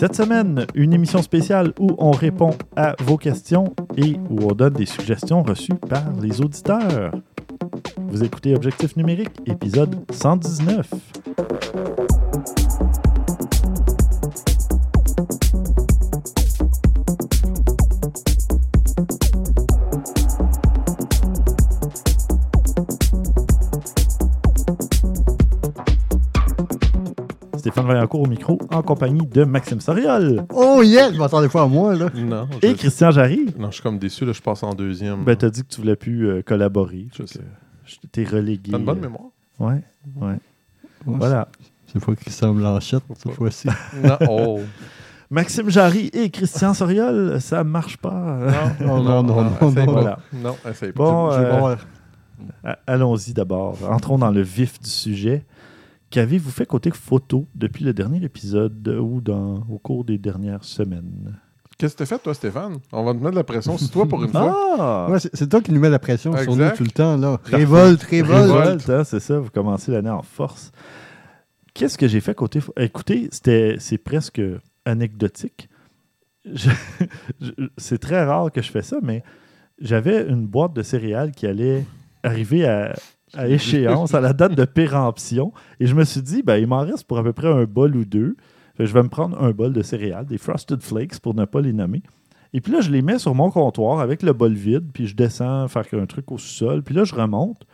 Cette semaine, une émission spéciale où on répond à vos questions et où on donne des suggestions reçues par les auditeurs. Vous écoutez Objectif numérique, épisode 119. Vaillancourt au micro en compagnie de Maxime Soriol Oh yeah, je m'attendais pas à moi, là. Non, et Christian Jarry. non, je suis comme déçu, là, je passe en deuxième. Ben, t'as dit que tu voulais plus euh, collaborer. Je sais. t'ai relégué. T'as une bonne euh, mémoire? Ouais, ouais. Voilà. C'est pas Christian Blanchette, cette fois-ci. Non, oh. Maxime Jarry et Christian Soriol, ça marche pas. Non, non, non, non, essaye non. pas. Voilà. Non, essaye pas. Bon, euh, allons-y d'abord. Entrons dans le vif du sujet. Qu'avez-vous fait côté photo depuis le dernier épisode ou dans, au cours des dernières semaines? Qu'est-ce que t'as fait, toi, Stéphane? On va te mettre de la pression sur toi pour une fois. Ah! Ouais, c'est toi qui nous mets la pression sur nous tout le temps, là. Révolte, révolte. Révolte, hein, c'est ça, vous commencez l'année en force. Qu'est-ce que j'ai fait côté... pho- Écoutez, c'était, c'est presque anecdotique. Je- je- c'est très rare que je fais ça, mais j'avais une boîte de céréales qui allait arriver à, à échéance, à la date de péremption, et je me suis dit, ben, il m'en reste pour à peu près un bol ou deux. Fait je vais me prendre un bol de céréales, des Frosted Flakes pour ne pas les nommer. Et puis là, je les mets sur mon comptoir avec le bol vide, puis je descends faire un truc au sous-sol, puis là, je remonte.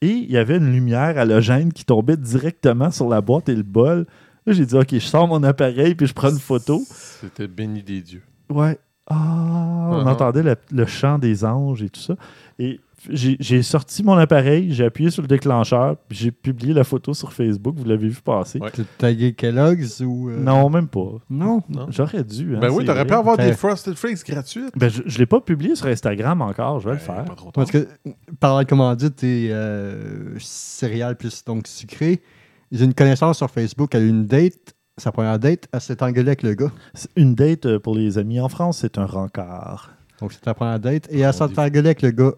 Et il y avait une lumière halogène qui tombait directement sur la boîte et le bol. Là, j'ai dit, OK, je sors mon appareil, puis je prends une photo. C'était béni des dieux. Ouais. Ah, on Uh-huh. entendait le, le chant des anges et tout ça. Et j'ai sorti mon appareil, j'ai appuyé sur le déclencheur, puis j'ai publié la photo sur Facebook. Vous l'avez vu passer. Ouais. Tu as tagué Kellogg's ou. euh, Non, même pas. Non. Non? J'aurais dû. hein, ben oui, c'est t'aurais pu avoir T'as- des Frosted Flakes gratuites. Ben, je ne l'ai pas publié sur Instagram encore, je vais le Ben, faire. Pas trop. Parce que, par la commandite et euh, céréales plus donc sucré, j'ai une connaissance sur Facebook, elle a eu une date, sa première date, elle s'est engueulée avec le gars. C'est Une date euh, pour les amis en France, c'est un rencard. Donc, c'était la première date. Et elle s'est engueulée avec le gars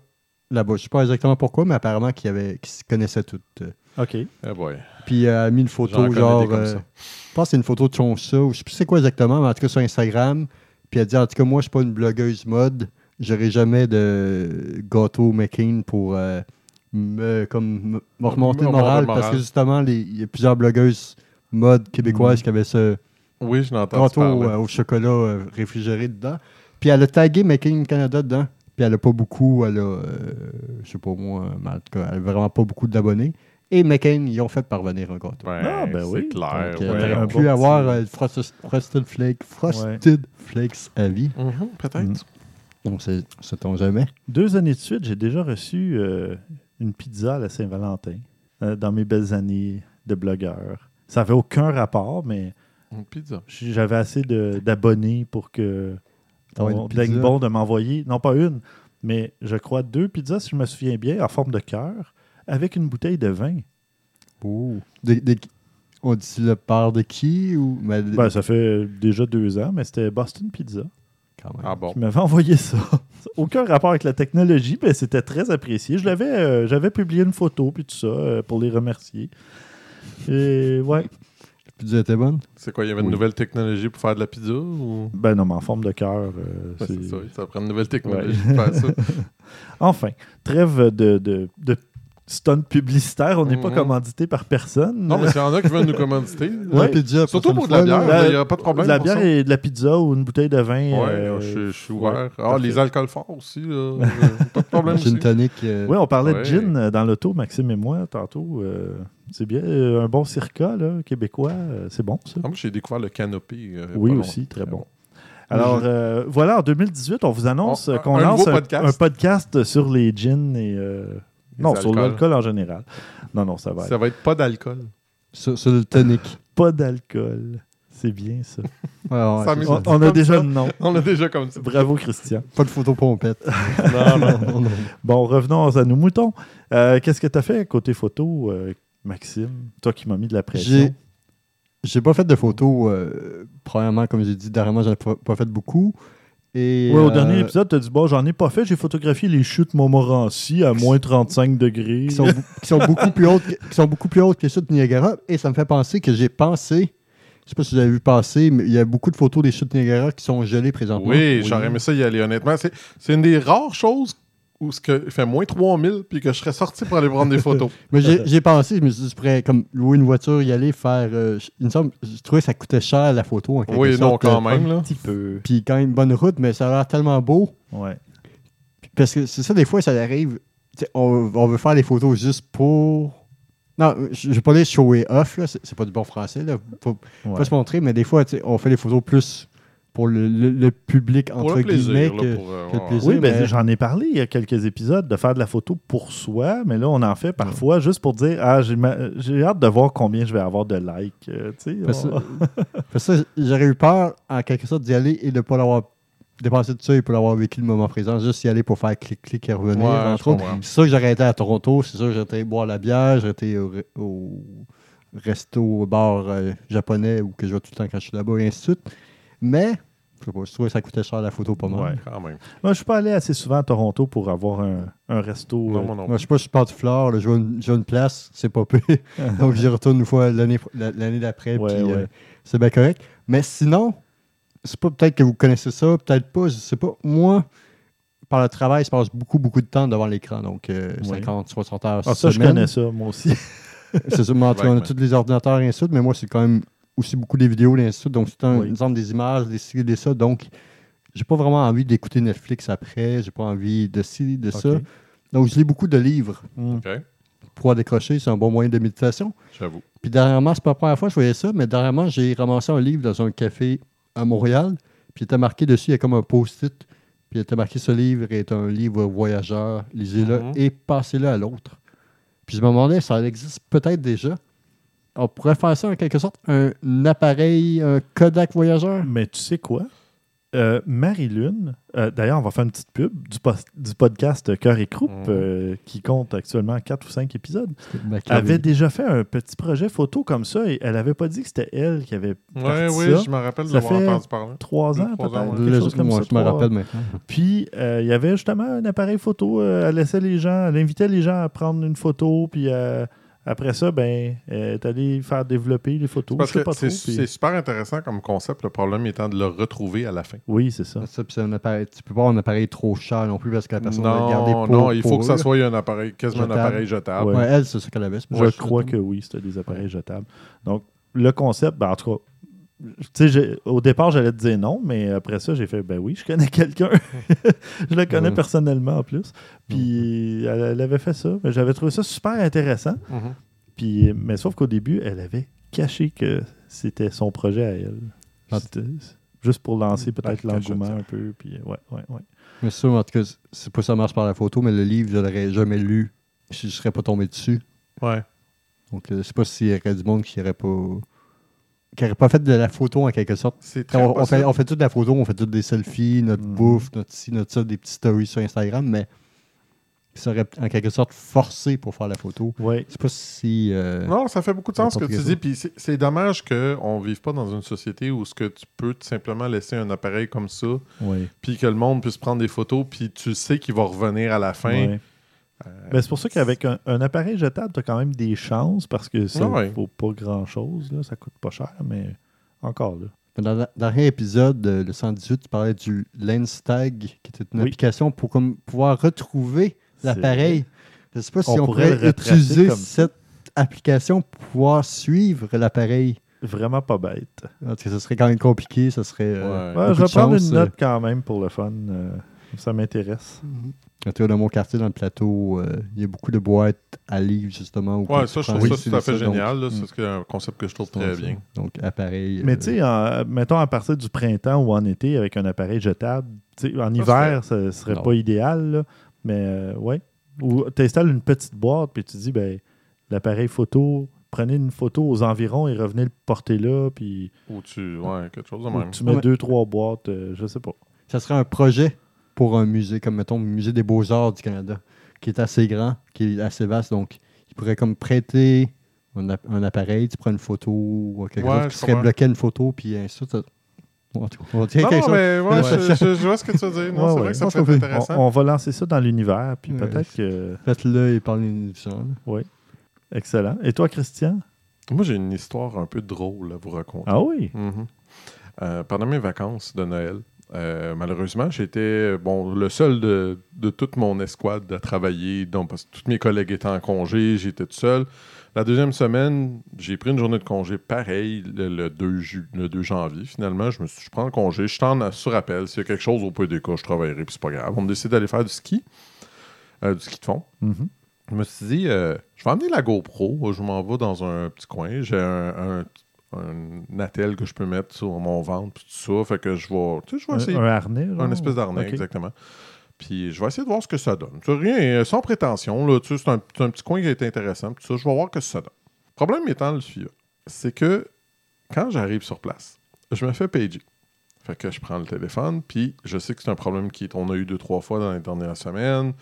là-bas. Je sais pas exactement pourquoi, mais apparemment qu'ils se connaissaient toutes. euh. OK. Eh boy. Puis elle a mis une photo, genre. comme euh, ça. je pense que c'est une photo de son chat, ou je sais plus c'est quoi exactement, mais en tout cas sur Instagram. Puis elle dit En tout cas, moi, je suis pas une blogueuse mode. J'aurai jamais de gâteau McCain pour euh, me, comme, me- remonter le moral. Parce que justement, les- il y a plusieurs blogueuses mode québécoises Mhm. qui avaient ce Oui, je l'entends gâteau euh, au chocolat euh, réfrigéré dedans. Puis elle a tagué McCain Canada dedans. Puis elle a pas beaucoup, elle a, euh, je sais pas moi, mais en tout cas, elle a vraiment pas beaucoup d'abonnés. Et McCain, ils ont fait parvenir un gâteau. Ouais, Ah, ben c'est oui. clair. Donc, ouais. t'aurais bon pu avoir euh, Frosted, Frosted Flakes, Frosted Flakes à vie. Mhm, Peut-être. Donc, c'est c'est ton jamais. Deux années de suite, j'ai déjà reçu euh, une pizza à la Saint-Valentin euh, dans mes belles années de blogueur. Ça n'avait aucun rapport, mais Une pizza. j'avais assez d'abonnés pour que T'envoies on une pizza. daigne bon de m'envoyer, non pas une, mais je crois deux pizzas, si je me souviens bien, en forme de cœur, avec une bouteille de vin. Des- des- on dit le père de qui ou mais, Ben, ça fait déjà deux ans, mais c'était Boston Pizza quand même. Ah bon? qui m'avait envoyé ça. Aucun rapport avec la technologie, mais c'était très apprécié. Je l'avais, euh, j'avais publié une photo puis tout ça euh, pour les remercier. Et ouais, pizza était bonne. C'est quoi, il y avait une Oui. nouvelle technologie pour faire de la pizza ou... ben non, mais en forme de cœur. euh, c'est- c'est ça, ça prend une nouvelle technologie Ouais. pour faire ça. Enfin, trêve de, de, de stunt publicitaire. On n'est pas Mhm. commandité par personne. Non, mais s'il y en a qui veulent nous commanditer, La Ouais. pizza, surtout pour de la bière, il n'y a pas de problème. de la pour bière ça. et de la pizza ou une bouteille de vin. Ouais, euh, je, je suis ouais, ouvert. ah, parfait. les alcools forts aussi, là, euh, pas de problème Gin tonic. euh, Oui, on parlait Ouais. de gin euh, dans l'auto, Maxime et moi, tantôt. euh, c'est bien. euh, un bon circa, là, québécois. euh, c'est bon, ça. Ah, moi, j'ai découvert le canopé. euh, Oui, aussi, très bon. Alors, euh, voilà, en 2018, on vous annonce On- euh, qu'on lance un, podcast. un podcast sur les gins et. euh, Non, sur l'alcool en général. Non, non, ça va. être Ça va être pas d'alcool. Sur, sur le tonic. Pas d'alcool. C'est bien, ça. Ouais, met- On, a déjà le nom. On a déjà comme ça. Bravo, Christian. Pas de photo pompette. Non, non. Non, non. Bon, revenons à nos moutons. Euh, Qu'est-ce que tu as fait côté photo, euh, Maxime? Toi qui m'as mis de la pression. J'ai j'ai pas fait de photos. euh, premièrement, comme j'ai dit, dernièrement, j'en ai pas, pas fait beaucoup. Et, Ouais, au euh, dernier épisode, tu as dit Bon, j'en ai pas fait, j'ai photographié les chutes Montmorency à moins 35 degrés. qui sont, bou- qui sont beaucoup plus hautes que, qui sont beaucoup plus hautes que ceux de Niagara. Et ça me fait penser que j'ai pensé Je sais pas si vous avez vu passer, mais il y a beaucoup de photos des chutes Niagara qui sont gelées présentement. Oui, j'aurais aimé ça y aller, honnêtement. C'est c'est une des rares choses où ce que, il fait moins 3000 puis que je serais sorti pour aller prendre des photos. Mais j'ai j'ai pensé, je me suis dit, je pourrais comme louer une voiture, y aller, faire. euh, il me semble, je trouvais que ça coûtait cher la photo en quelque oui, non, sorte. quand euh, même. Un Là. petit peu. Puis quand même bonne route, mais ça a l'air tellement beau. Ouais. Parce que c'est ça, des fois, ça arrive. On, on veut faire des photos juste pour. Non, je ne vais pas les shower off, là. C'est pas du bon français, là. Faut ouais. pas se montrer, mais des fois, tu sais, on fait des photos plus pour le, le- le public, Pour entre le plaisir. guillemets. là, que- pour, euh, que le ouais. plaisir. Oui, ben, mais- j'en ai parlé il y a quelques épisodes de faire de la photo pour soi, mais là, on en fait parfois juste pour dire Ah, j'ai ma- j'ai hâte de voir combien je vais avoir de likes. euh, tu sais, Parce, on- parce que ça, j'aurais eu peur, en quelque sorte, d'y aller et de ne pas l'avoir dépassé de ça et pas l'avoir vécu le moment présent, juste y aller pour faire clic-clic et revenir, Ouais, entre je autres. comprends. C'est sûr que j'aurais été à Toronto, c'est sûr que j'aurais été boire la bière, j'aurais été au, re- au resto, au bar euh, japonais ou que je vais tout le temps quand je suis là-bas et ainsi de suite. Mais, je sais pas, je trouvais que ça coûtait cher la photo pas mal. Ouais. Quand même. Moi, je suis pas allé assez souvent à Toronto pour avoir un, un resto. Non, euh, moi non. Moi, je sais pas, je suis parti fleur, là, je vois une, je vois une place, c'est pas pire. Donc, j'y retourne une fois l'année la- l'année d'après, Ouais, puis ouais. euh, c'est bien correct. Mais sinon, c'est pas peut-être que vous connaissez ça, peut-être pas, je sais pas. Moi, par le travail, je passe beaucoup, beaucoup de temps devant l'écran, donc euh, Ouais. 50, 60 heures Ah, ça, je connais ça, moi aussi. C'est ça, mais en tout cas, on a tous les ordinateurs et ainsi de suite, mais moi, c'est quand même aussi beaucoup des vidéos et ainsi de suite. Donc, c'est un Oui. exemple des images, des ci, des ça. Donc, j'ai pas vraiment envie d'écouter Netflix après, j'ai pas envie de ci, de ça. Donc, je lis beaucoup de livres Hmm. OK, pour décrocher. C'est un bon moyen de méditation. j'avoue. Puis dernièrement, c'est pas la première fois que je voyais ça, mais dernièrement, j'ai ramassé un livre dans un café à Montréal. Puis il était marqué dessus, il y a comme un post-it. Puis il était marqué ce livre est un livre voyageur. Lisez-le Mhm. et passez-le à l'autre. Puis je me demandais, ça existe peut-être déjà? On pourrait faire ça en quelque sorte, un appareil, un Kodak voyageur? Mais tu sais quoi? Euh, Marie-Lune, euh, d'ailleurs, on va faire une petite pub du, podcast Cœur et Croupe, euh, qui compte actuellement 4 ou 5 épisodes, avait déjà fait un petit projet photo comme ça et elle avait pas dit que c'était elle qui avait Oui, parti oui, ça. je me rappelle de Ça l'avoir fait entendu parler. Trois ans, trois peut-être. je, comme moi, ça, je me rappelle maintenant. Puis, euh, il y avait justement un appareil photo. euh, elle laissait les gens, elle invitait les gens à prendre une photo. Puis euh, après ça, ben, elle est allée faire développer les photos. Parce je sais que pas c'est trop. puis- c'est super intéressant comme concept, le problème étant de le retrouver à la fin. Oui, c'est ça. Ça, puis c'est un appareil, tu peux pas avoir un appareil trop cher non plus parce que la personne va le garder Non, pour non, il faut pour que ça soit un appareil, quasiment un Jetable. appareil jetable. Ouais. Ouais, elle, c'est ça qu'elle avait. c'est pour Je que crois je- que oui, c'était des appareils jetables. Donc, le concept, ben, en tout cas, tu au départ, j'allais te dire non, mais après ça, j'ai fait, ben oui, je connais quelqu'un. je le connais personnellement en plus. Puis, elle, elle avait fait ça. Mais J'avais trouvé ça super intéressant. Mhm. Puis, mais sauf qu'au début, elle avait caché que c'était son projet à elle. Juste pour lancer peut-être l'engouement un peu. Puis, ouais, ouais, ouais. Mais ça, en tout cas, c'est pas ça marche par la photo, mais le livre, je l'aurais jamais lu. Je, je serais pas tombé dessus. Ouais. Donc, euh, je sais pas s'il y aurait du monde qui aurait pas. Qui aurait pas fait de la photo en quelque sorte. C'est très on, on fait, on fait toute la photo, on fait toutes des selfies, notre Mhm. bouffe, notre ci, notre ça, des petites stories sur Instagram, mais ça aurait en quelque sorte forcé pour faire la photo. Je sais pas si. euh, Non, ça fait beaucoup de sens ce que tu dis. Puis c'est- c'est dommage qu'on ne vive pas dans une société où ce que tu peux tout simplement laisser un appareil comme ça, puis que le monde puisse prendre des photos, puis tu sais qu'il va revenir à la fin. ouais. Euh, Ben, c'est pour ça qu'avec un, un appareil jetable, tu as quand même des chances parce que ça Ouais. vaut pas grand-chose. là. Ça coûte pas cher, mais encore là. Dans le dernier épisode, euh, le 118, tu parlais du Lenstag, qui était une Oui. application pour comme, pouvoir retrouver l'appareil. Je ne sais pas si On on, pourrait utiliser comme cette application pour pouvoir suivre l'appareil. Vraiment pas bête. Parce que ce serait quand même compliqué, ça serait. euh, Ouais. Ouais, beaucoup je vais prendre chance, une note quand même pour le fun. euh, ça m'intéresse. En tout cas, dans mon quartier, dans le plateau, euh, il y a beaucoup de boîtes à livres, justement. Ouais, ça, je trouve ça tout à fait génial. mm. C'est ce un concept que je trouve très ça. bien. Donc, appareil. Mais euh, tu sais, mettons à partir du printemps ou en été avec un appareil jetable, tu sais, en hiver, ça serait Non. pas idéal, là, mais euh, ouais. Ou tu installes une petite boîte puis tu dis, ben, l'appareil photo, prenez une photo aux environs et revenez le porter là, puis Ou tu. Ouais, quelque chose de ou même. tu mets Ouais. deux, trois boîtes, euh, je sais pas. Ça serait un projet pour un musée, comme mettons le musée des beaux-arts du Canada, qui est assez grand, qui est assez vaste. Donc, il pourrait comme prêter un, app- un appareil, tu prends une photo ou quelque Ouais, chose qui serait bloqué une photo, puis ainsi En tout cas, on va dire Non, quelque non, chose. mais ouais, Ouais, je, je- je vois ce que tu veux dire. Non, Ouais, c'est ouais. vrai que ça peut être trouve- On, intéressant. on va lancer ça dans l'univers, puis Ouais. peut-être que. Faites-le et parlez-nous de ça. là. Excellent. Et toi, Christian? Moi, j'ai une histoire un peu drôle à vous raconter. Ah oui? Mhm. Euh, pendant mes vacances de Noël, euh, malheureusement, j'étais bon, le seul de, de toute mon escouade à travailler. Donc, parce que tous mes collègues étaient en congé, j'étais tout seul. La deuxième semaine, j'ai pris une journée de congé pareil le, le 2, ju- le 2 janvier. Finalement, je me suis je prends le congé, je t'en sur appel. S'il y a quelque chose au peu des cas, je travaillerai, puis c'est pas grave. On me décide d'aller faire du ski, euh, du ski de fond. Mhm. Je me suis dit, euh, je vais amener la GoPro. Je m'en vais dans un petit coin. J'ai un, un, un attel que je peux mettre sur mon ventre, puis tout ça. Fait que je vais, tu sais, je vais Un, essayer. un harnais? genre? Un espèce d'arnais, Ok. exactement. Puis je vais essayer de voir ce que ça donne. C'est rien, euh, sans prétention. Là, tu sais, c'est un, un petit coin qui a été intéressant. puis Tout ça, je vais voir ce que ça donne. Le problème étant le suivant. C'est que quand j'arrive sur place, je me fais pager. Fait que je prends le téléphone, puis je sais que c'est un problème qu'on a eu deux, trois fois dans les dernières semaines.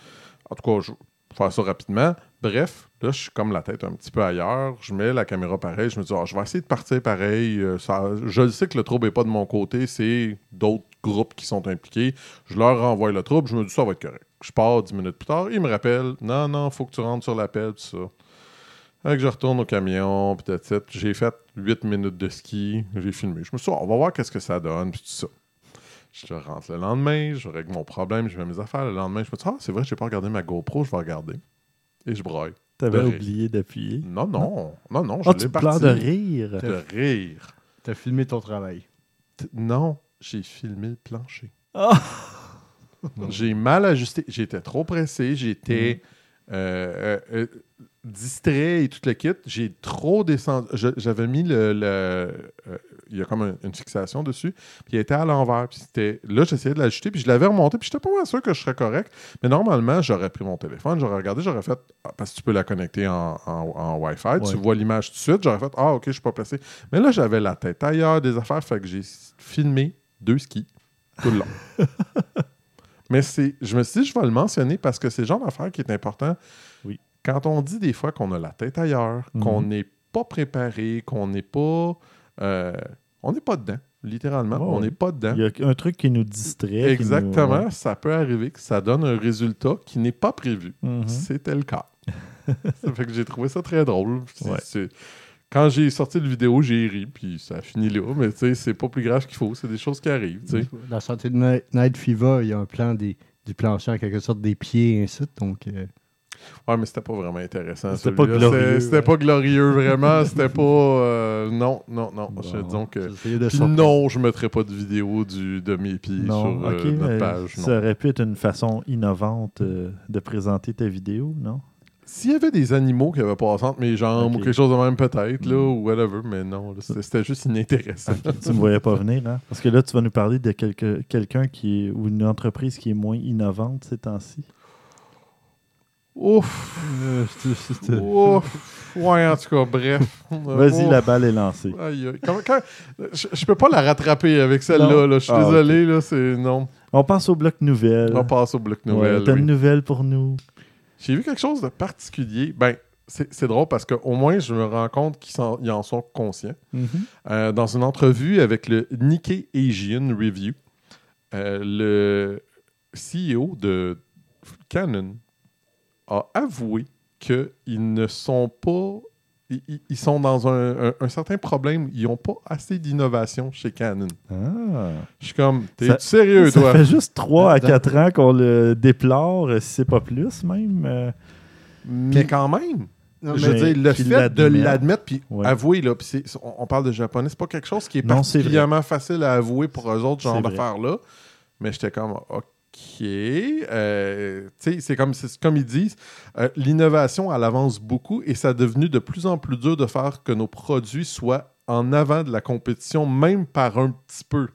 En tout cas, je vais faire ça rapidement. Bref, là, je suis comme la tête un petit peu ailleurs. Je mets la caméra pareil. Je me dis, Ah, je vais essayer de partir pareil. Euh, ça- je le sais que le trouble n'est pas de mon côté, c'est d'autres groupes qui sont impliqués. Je leur renvoie le trouble. Je me dis, ça va être correct. Je pars dix minutes plus tard. Ils me rappellent, non, non, faut que tu rentres sur l'appel, tout ça. Fait que je retourne au camion, puis. J'ai fait 8 minutes de ski, j'ai filmé. Je me suis dit, on va voir qu'est-ce que ça donne, puis tout ça. Je rentre le lendemain, je règle mon problème, je mets mes affaires. Le lendemain, je me dis, ah, c'est vrai, j'ai pas regardé ma GoPro, je vais regarder. Et je braille. T'avais De oublié d'appuyer. Non, non, non, non, je Ah, l'ai tu parti. de rire? De rire. T'as filmé ton travail. T- Non, j'ai filmé le plancher. Ah! J'ai mal ajusté. J'étais trop pressé. J'étais euh, euh, euh, distrait et tout le kit. J'ai trop descendu. Je- J'avais mis le. le- euh, il y a comme un- une fixation dessus. Puis il était à l'envers. Puis c'était- là, j'essayais de l'ajuster. Puis je l'avais remonté. Puis j'étais pas sûr que je serais correct. Mais normalement, j'aurais pris mon téléphone. J'aurais regardé. J'aurais fait. ah, Parce que tu peux la connecter en, en- en Wi-Fi. Tu vois l'image tout de suite. J'aurais fait Ah, ok, je suis pas placé. Mais là, j'avais la tête ailleurs des affaires. Fait que j'ai filmé deux skis tout le long. Mais c'est, je me suis dit, je vais le mentionner parce que c'est le genre d'affaire qui est important. Oui. Quand on dit des fois qu'on a la tête ailleurs, Mhm. qu'on n'est pas préparé, qu'on n'est pas. Euh, on n'est pas dedans, littéralement. Oh, on n'est pas dedans. Il y a un truc qui nous distrait. nous- Exactement. Ça peut arriver que ça donne un résultat qui n'est pas prévu. Mhm. C'était le cas. ça fait que j'ai trouvé ça très drôle. Ouais. Quand j'ai sorti le vidéo, j'ai ri, puis ça a fini là. Mais tu sais, c'est pas plus grave qu'il faut. C'est des choses qui arrivent. Dans la santé de Night, Night Fever, il y a un plan des, du plancher en quelque sorte des pieds et ainsi de suite. Donc, euh, Ouais, mais c'était pas vraiment intéressant. C'était pas glorieux, C'était- ouais. pas glorieux, vraiment. C'était pas. euh, non, non, non. bon, Je- disons que. de non, je mettrai pas de vidéo du, de mes pieds Non, sur euh, notre page. non. ça aurait pu être une façon innovante euh, de présenter ta vidéo, non? S'il y avait des animaux qui avaient passé entre mes jambes ou quelque chose de même, peut-être, là, Mm. ou whatever, mais non, c'était juste inintéressant. tu me voyais pas venir, hein? Parce que là, tu vas nous parler de quelqu'un qui est ou une entreprise qui est moins innovante ces temps-ci. Ouf! Euh, Ouf! Ouais, en tout cas, bref. Vas-y, la balle est lancée. Aïe, aïe. Quand- je, je peux pas la rattraper avec celle-là. Là. Je suis Ah, désolé, là, c'est non. On passe au bloc nouvelle. On passe au bloc Ouais, nouvelle. T'as oui. une nouvelle pour nous? J'ai vu quelque chose de particulier. Ben, c'est drôle parce qu'au moins, je me rends compte qu'ils en sont conscients. Euh, dans une entrevue avec le Nikkei Asian Review, euh, le CEO de Canon a avoué qu'ils ne sont pas. Ils, sont dans un, un- un certain problème. Ils n'ont pas assez d'innovation chez Canon. Ah. Je suis comme, t'es Ça- sérieux, Ça toi? fait juste 3 à Dans- 4 ans qu'on le déplore, si c'est pas plus même. euh. Mais Puis- quand même, Non, je veux dire, le fait de l'admettre, puis Ouais. avouer, là, puis c'est- on, on parle de japonais, c'est pas quelque chose qui est Non, particulièrement facile à avouer pour eux autres, genre d'affaires-là. Mais j'étais comme, OK. Euh, tu sais, c'est comme, c'est comme ils disent, euh, l'innovation, elle avance beaucoup et ça est devenu de plus en plus dur de faire que nos produits soient en avant de la compétition, même par un petit peu.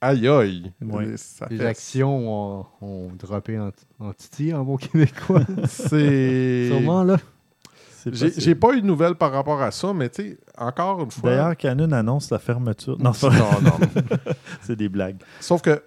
Aïe aïe. Ouais. Ça Les fait- actions ont, ont droppé en, en titi en bon québécois. C'est. Sûrement, là. C'est J'ai pas eu de nouvelles par rapport à ça, mais tu sais, encore une fois. D'ailleurs, Canon annonce la fermeture. Non, non, non, non. c'est des blagues. Sauf que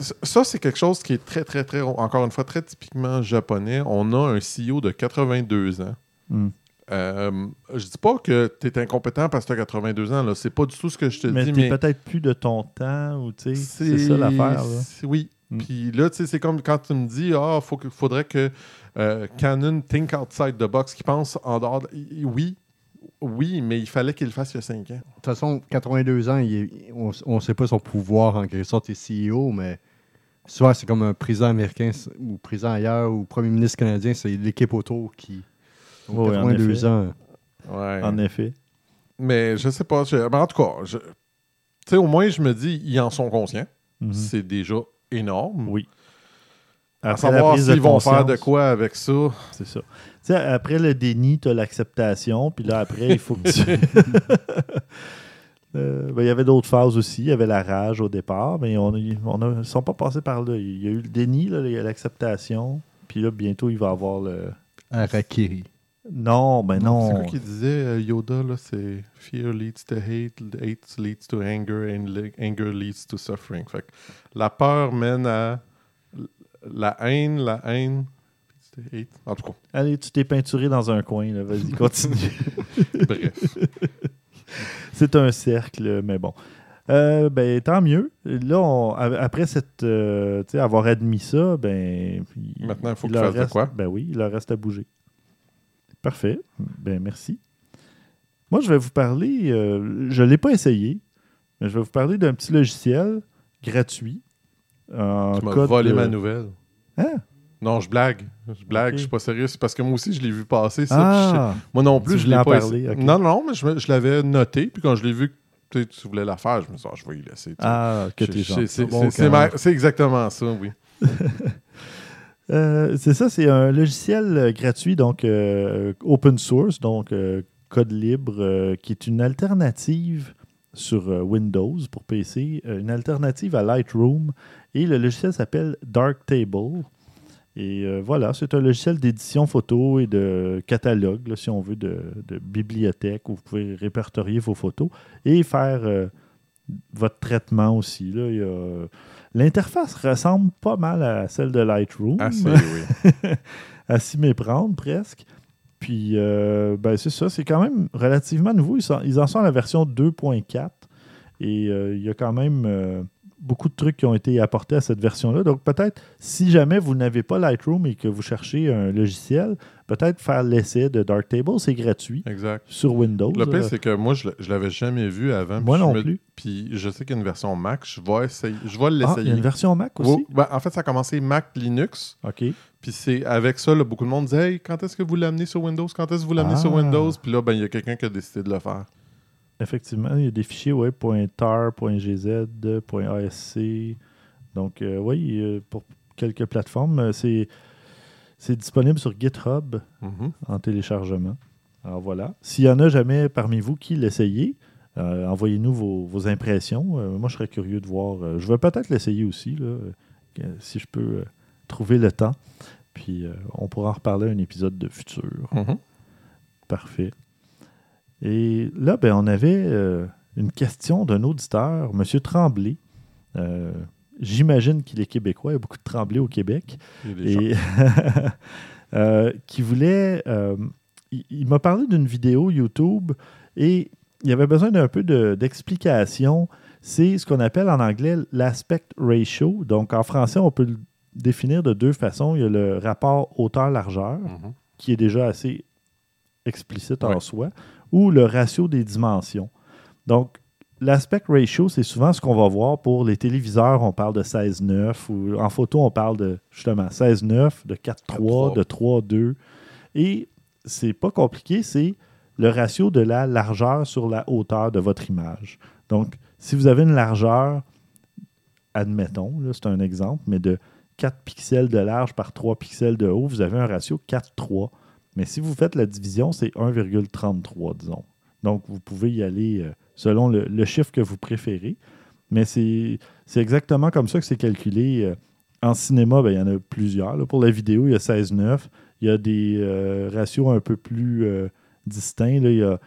ça, c'est quelque chose qui est très, très, très, encore une fois, très typiquement japonais. On a un CEO de 82 ans. Hmm. Euh, je dis pas que tu es incompétent parce que tu as 82 ans. là. C'est pas du tout ce que je te Mais dis, mais peut-être plus de ton temps ou tu sais, c'est ça l'affaire. Oui. Mm. Puis là, tu sais, c'est comme quand tu me dis, ah, faut que- faudrait que euh, Canon think outside the box, qui pense en dehors. de- Oui, Oui, mais il fallait qu'il le fasse il y a 5 ans. De toute façon, 82 ans, il est- on ne sait pas son pouvoir en quelque sorte, il est CEO, mais soit c'est comme un président américain ou président ailleurs ou premier ministre canadien, c'est l'équipe autour qui. Donc, Oui, en 82 effet. ans. Ouais. En effet. Mais je sais pas. je- mais en tout cas, je- tu sais, au moins, je me dis, ils en sont conscients. Mhm. C'est déjà énorme. Oui. À Après la savoir s'ils vont faire de quoi avec ça. C'est ça. Sais, après le déni, tu as l'acceptation, puis là, après, il faut que tu. Euh, ben, il y avait d'autres phases aussi. Il y avait la rage au départ, mais on ils ne sont pas passés par là. Il y a eu le déni, là, il y a l'acceptation, puis là, bientôt, il va y avoir le. Harakiri. Non, ben non. C'est quoi qui disait euh, Yoda là? C'est Fear leads to hate, hate leads to anger, and anger leads to suffering. Fait que la peur mène à la haine, la haine. Hate. En tout cas, Allez, tu t'es peinturé dans un coin, là. Vas-y, continue. bref. C'est un cercle, mais bon. Euh, ben, tant mieux. Là, on- après cette, euh, tu sais, avoir admis ça, ben, il- Maintenant, il faut il qu'il leur fasse de reste- quoi? Ben oui, il leur reste à bouger. Parfait. Ben merci. Moi, je vais vous parler. euh, je ne l'ai pas essayé, mais je vais vous parler d'un petit logiciel gratuit. En Tu m'as volé de- ma nouvelle. Hein? Non, je blague. Je blague, Ok. je suis pas sérieux. C'est parce que moi aussi, je l'ai vu passer. Ça, je Ah! Moi non plus, je l'ai pas ok. Non, non, mais je, l'avais noté. Puis quand je l'ai vu que tu voulais la faire, je me suis dit, ah, je vais y laisser. Ah, que t'es gentil. c'est- Bon ma- exactement ça, oui. Euh, c'est ça, c'est un logiciel euh, gratuit, donc euh, open source, donc euh, code libre, qui est une alternative sur Windows pour PC, une alternative à Lightroom. Et le logiciel s'appelle Darktable. Et euh, voilà, c'est un logiciel d'édition photo et de catalogue, là, si on veut, de, de bibliothèque où vous pouvez répertorier vos photos et faire euh, votre traitement aussi. L'interface ressemble pas mal à celle de Lightroom Assez, oui. à s'y méprendre presque. Puis, euh, ben, c'est ça, c'est quand même relativement nouveau. Ils, sont- ils en sont à la version 2.4 et il y a quand même beaucoup de trucs qui ont été apportés à cette version-là. Donc, peut-être, si jamais vous n'avez pas Lightroom et que vous cherchez un logiciel, peut-être faire l'essai de Darktable, c'est gratuit Exact. sur Windows. Le pire, Euh, c'est que moi, je ne l'avais jamais vu avant. Moi non me- plus. Puis je sais qu'il y a une version Mac. Je vais, essayer, je vais ah, il y a l'essayer. une version Mac aussi? Ben, en fait, ça a commencé Mac Linux. OK. Puis c'est avec ça, là, beaucoup de monde disait Hey, quand est-ce que vous l'amenez sur Windows? Quand est-ce que vous l'amenez sur Ah. Windows Puis là, ben, il y a quelqu'un qui a décidé de le faire. Effectivement, il y a des fichiers, ouais, .tar, .gz, .asc. Donc, euh, oui, euh, pour quelques plateformes, euh, c'est, c'est disponible sur GitHub Mhm. en téléchargement. Alors voilà. S'il y en a jamais parmi vous qui l'essayez, euh, envoyez-nous vos, vos impressions. Euh, moi, je serais curieux de voir. je vais peut-être l'essayer aussi, là, si je peux trouver le temps. Puis, on pourra en reparler à un épisode de futur. Mhm. Parfait. Et là, ben, on avait euh, une question d'un auditeur, M. Tremblay. Euh, J'imagine qu'il est québécois. Il y a beaucoup de Tremblay au Québec. Et euh, qui voulait. il il m'a parlé d'une vidéo YouTube et il avait besoin d'un peu de- d'explication. C'est ce qu'on appelle en anglais l'aspect ratio. Donc en français, on peut le définir de deux façons. Il y a le rapport hauteur-largeur Mhm. qui est déjà assez explicite en soi, ou le ratio des dimensions. Donc, l'aspect ratio, c'est souvent ce qu'on va voir pour les téléviseurs, on parle de 16-9, ou en photo, on parle de justement 16-9, de 4-3, 4:3. de 3-2. Et c'est pas compliqué, c'est le ratio de la largeur sur la hauteur de votre image. Donc, si vous avez une largeur, admettons, c'est un exemple, mais de 4 pixels de large par 3 pixels de haut, vous avez un ratio 4-3. Mais si vous faites la division, c'est 1,33, disons. Donc, vous pouvez y aller euh, selon le, chiffre que vous préférez. Mais c'est exactement comme ça que c'est calculé. euh. En cinéma, ben, il y en a plusieurs. Pour la vidéo, il y a 16-9. Il y a des euh, ratios un peu plus distincts. là. Il y a,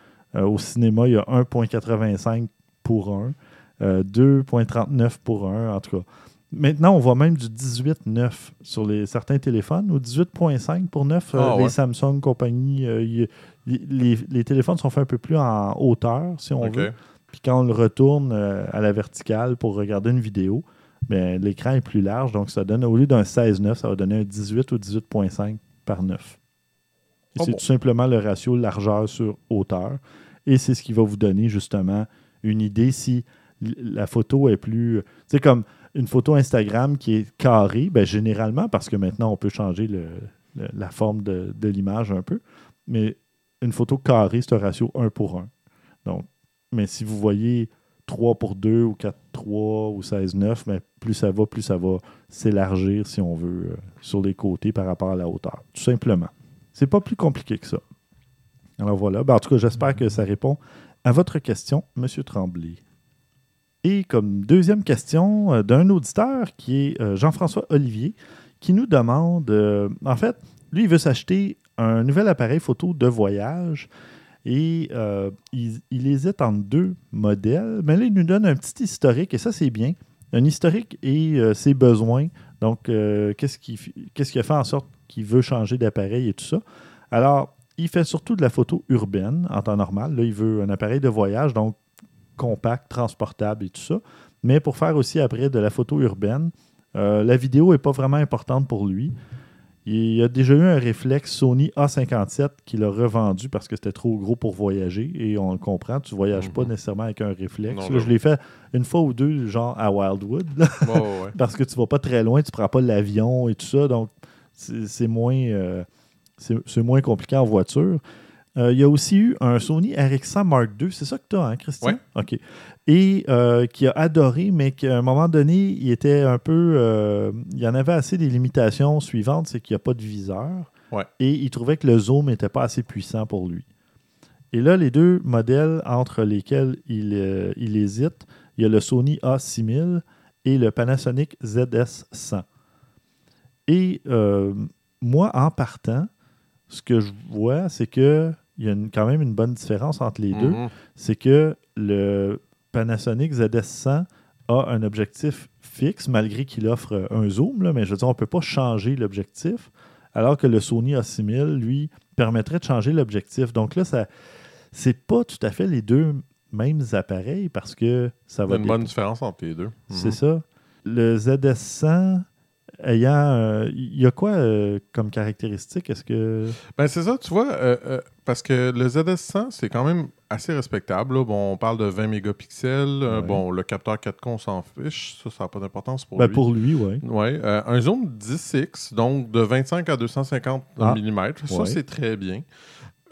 au cinéma, il y a 1,85 pour 1, euh, 2,39 pour 1, en tout cas. Maintenant, on voit même du 18,9 sur les, certains téléphones ou 18,5 pour 9. euh, Ah, les. Samsung, compagnie. euh, les, les- les téléphones sont faits un peu plus en hauteur, si on veut. Puis quand on le retourne euh, à la verticale pour regarder une vidéo, ben, l'écran est plus large. Donc, ça donne, au lieu d'un 16,9, ça va donner un 18 ou 18,5 par 9. Et Oh c'est bon. tout simplement le ratio largeur sur hauteur. Et c'est ce qui va vous donner justement une idée si la photo est plus. C'est comme une photo Instagram qui est carrée, ben, généralement, parce que maintenant on peut changer la forme de, de l'image un peu, mais une photo carrée, c'est un ratio 1 pour 1. Donc, mais si vous voyez 3 pour 2 ou 4 3 ou 16 9, mais plus ça va, plus ça va s'élargir, si on veut, euh, sur les côtés par rapport à la hauteur. Tout simplement. C'est pas plus compliqué que ça. Alors voilà. Ben, en tout cas, j'espère que ça répond à votre question, M. Tremblay. Et comme deuxième question euh, d'un auditeur qui est euh, Jean-François Olivier, qui nous demande, euh, en fait, lui, il veut s'acheter un nouvel appareil photo de voyage et il, il hésite entre deux modèles, mais là, il nous donne un petit historique et ça, c'est bien. Un historique et ses besoins. Donc, qu'est-ce qui, qu'est-ce qui a fait en sorte qu'il veut changer d'appareil et tout ça? Alors, il fait surtout de la photo urbaine en temps normal. Là, il veut un appareil de voyage, donc compact, transportable et tout ça. Mais pour faire aussi après de la photo urbaine, euh, la vidéo n'est pas vraiment importante pour lui. Il a déjà eu un réflexe Sony A57 qu'il a revendu parce que c'était trop gros pour voyager. Et on le comprend, tu ne voyages pas Mhm. nécessairement avec un réflexe. Non, Là, je l'ai fait une fois ou deux, genre à Wildwood, là, ouais, parce que tu vas pas très loin, tu prends pas l'avion et tout ça. Donc, c'est moins, euh, c'est moins compliqué en voiture. Euh, il y a aussi eu un Sony RX100 Mark II. C'est ça que tu as, hein, Christian? Ouais. OK. Et euh, qui a adoré, mais qu'à un moment donné, il était un peu. euh, il y en avait assez des limitations suivantes c'est qu'il n'y a pas de viseur. Ouais. Et il trouvait que le zoom n'était pas assez puissant pour lui. Et là, les deux modèles entre lesquels il, il hésite, il y a le Sony A6000 et le Panasonic ZS100. Et moi, en partant, ce que je vois, c'est que il y a une- quand même une bonne différence entre les deux. Mhm. C'est que le Panasonic ZS100 a un objectif fixe, malgré qu'il offre un zoom, là, mais je veux dire, on ne peut pas changer l'objectif, alors que le Sony A6000, lui, permettrait de changer l'objectif. Donc là, ça c'est pas tout à fait les deux mêmes appareils parce que ça Il y va a une bonne différence entre les deux. c'est Mhm. ça. Le ZS100 ayant. euh, Il y a quoi euh, comme caractéristique? Est-ce que. Ben c'est ça, tu vois, euh, euh, parce que le ZS100, c'est quand même assez respectable. là. Bon, on parle de 20 mégapixels. euh, Ouais. bon, le capteur 4K, on s'en fiche. Ça, ça n'a pas d'importance pour Ben, lui. pour lui, oui. Ouais, euh, un zoom 10x, donc de 25 à 250 Ah. mm. Ça, Ouais. c'est très bien.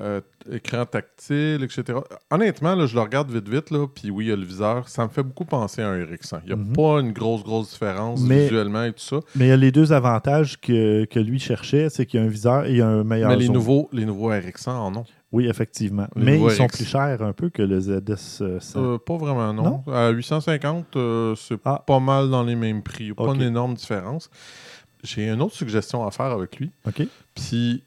Euh, écran tactile, etc. Honnêtement, là, je le regarde vite, vite, là, puis oui, il y a le viseur. Ça me fait beaucoup penser à un RX100. Il n'y a Mhm. pas une grosse, grosse différence Mais- visuellement et tout ça. Mais il y a les deux avantages que, que lui cherchait c'est qu'il y a un viseur et il y a un meilleur Mais les nouveaux, les nouveaux RX100 en ont. Oui, effectivement. Les Mais ils sont plus chers un peu que le ZS100. Euh, pas vraiment, non. Non? À 850, euh, c'est Ah. pas mal dans les mêmes prix. Il n'y a pas une énorme différence. J'ai une autre suggestion à faire avec lui. OK? Puis,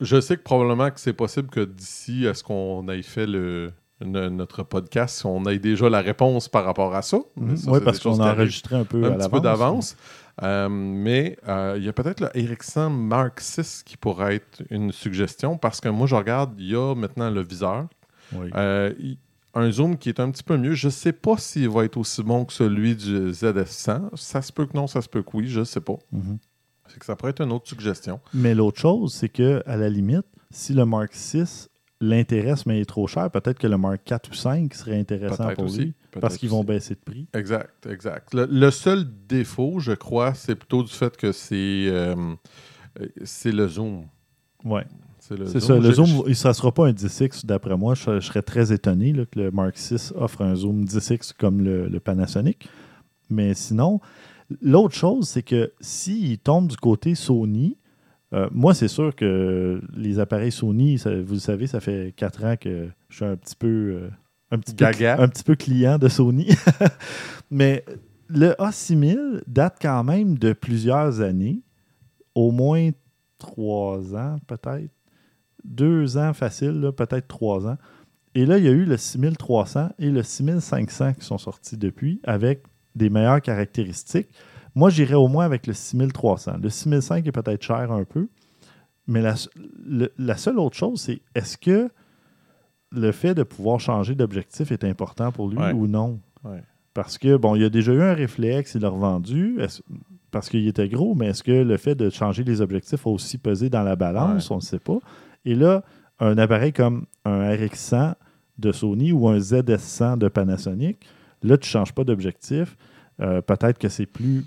je sais que probablement que c'est possible que d'ici à ce qu'on ait fait le, no- notre podcast, on ait déjà la réponse par rapport à ça. Ça, oui, parce qu'on a enregistré un peu un à petit peu d'avance. Euh, mais euh, il y a peut-être le Ericsson Mark 6 qui pourrait être une suggestion parce que moi, je regarde, il y a maintenant le viseur. Oui. Euh, un zoom qui est un petit peu mieux. Je ne sais pas s'il va être aussi bon que celui du ZS100. Ça se peut que non, ça se peut que oui, je ne sais pas. Mhm. C'est que ça pourrait être une autre suggestion. Mais l'autre chose, c'est que à la limite, si le Mark 6 l'intéresse, mais il est trop cher, peut-être que le Mark 4 ou 5 serait intéressant pour aussi, lui. Parce qu'ils vont baisser de prix. Exact, exact. Le, le seul défaut, je crois, c'est plutôt du fait que c'est euh, c'est le zoom. Ouais. C'est ça. Le zoom, il- ça ne sera pas un 10X, d'après moi. Je, je serais très étonné là, que le Mark 6 offre un zoom 10X comme le, le Panasonic. Mais sinon, l'autre chose, c'est que s'il tombe du côté Sony, euh, moi, c'est sûr que les appareils Sony, ça- vous le savez, ça fait 4 ans que je suis un petit peu, euh, un petit peu, un petit peu client de Sony. Mais le A6000 date quand même de plusieurs années, au moins 3 ans peut-être deux ans facile, peut-être trois ans. Et là, il y a eu le 6300 et le 6500 qui sont sortis depuis avec des meilleures caractéristiques. Moi, j'irais au moins avec le 6300. Le 6005 est peut-être cher un peu, mais la, le- la seule autre chose, c'est est-ce que le fait de pouvoir changer d'objectif est important pour lui Ouais. ou non? Ouais. Parce que, bon, il a déjà eu un réflexe, il l'a revendu parce qu'il était gros, mais est-ce que le fait de changer les objectifs a aussi pesé dans la balance? On ne sait pas. Et là, un appareil comme un RX100 de Sony ou un ZS100 de Panasonic, là, tu ne changes pas d'objectif. Euh, Peut-être que c'est plus.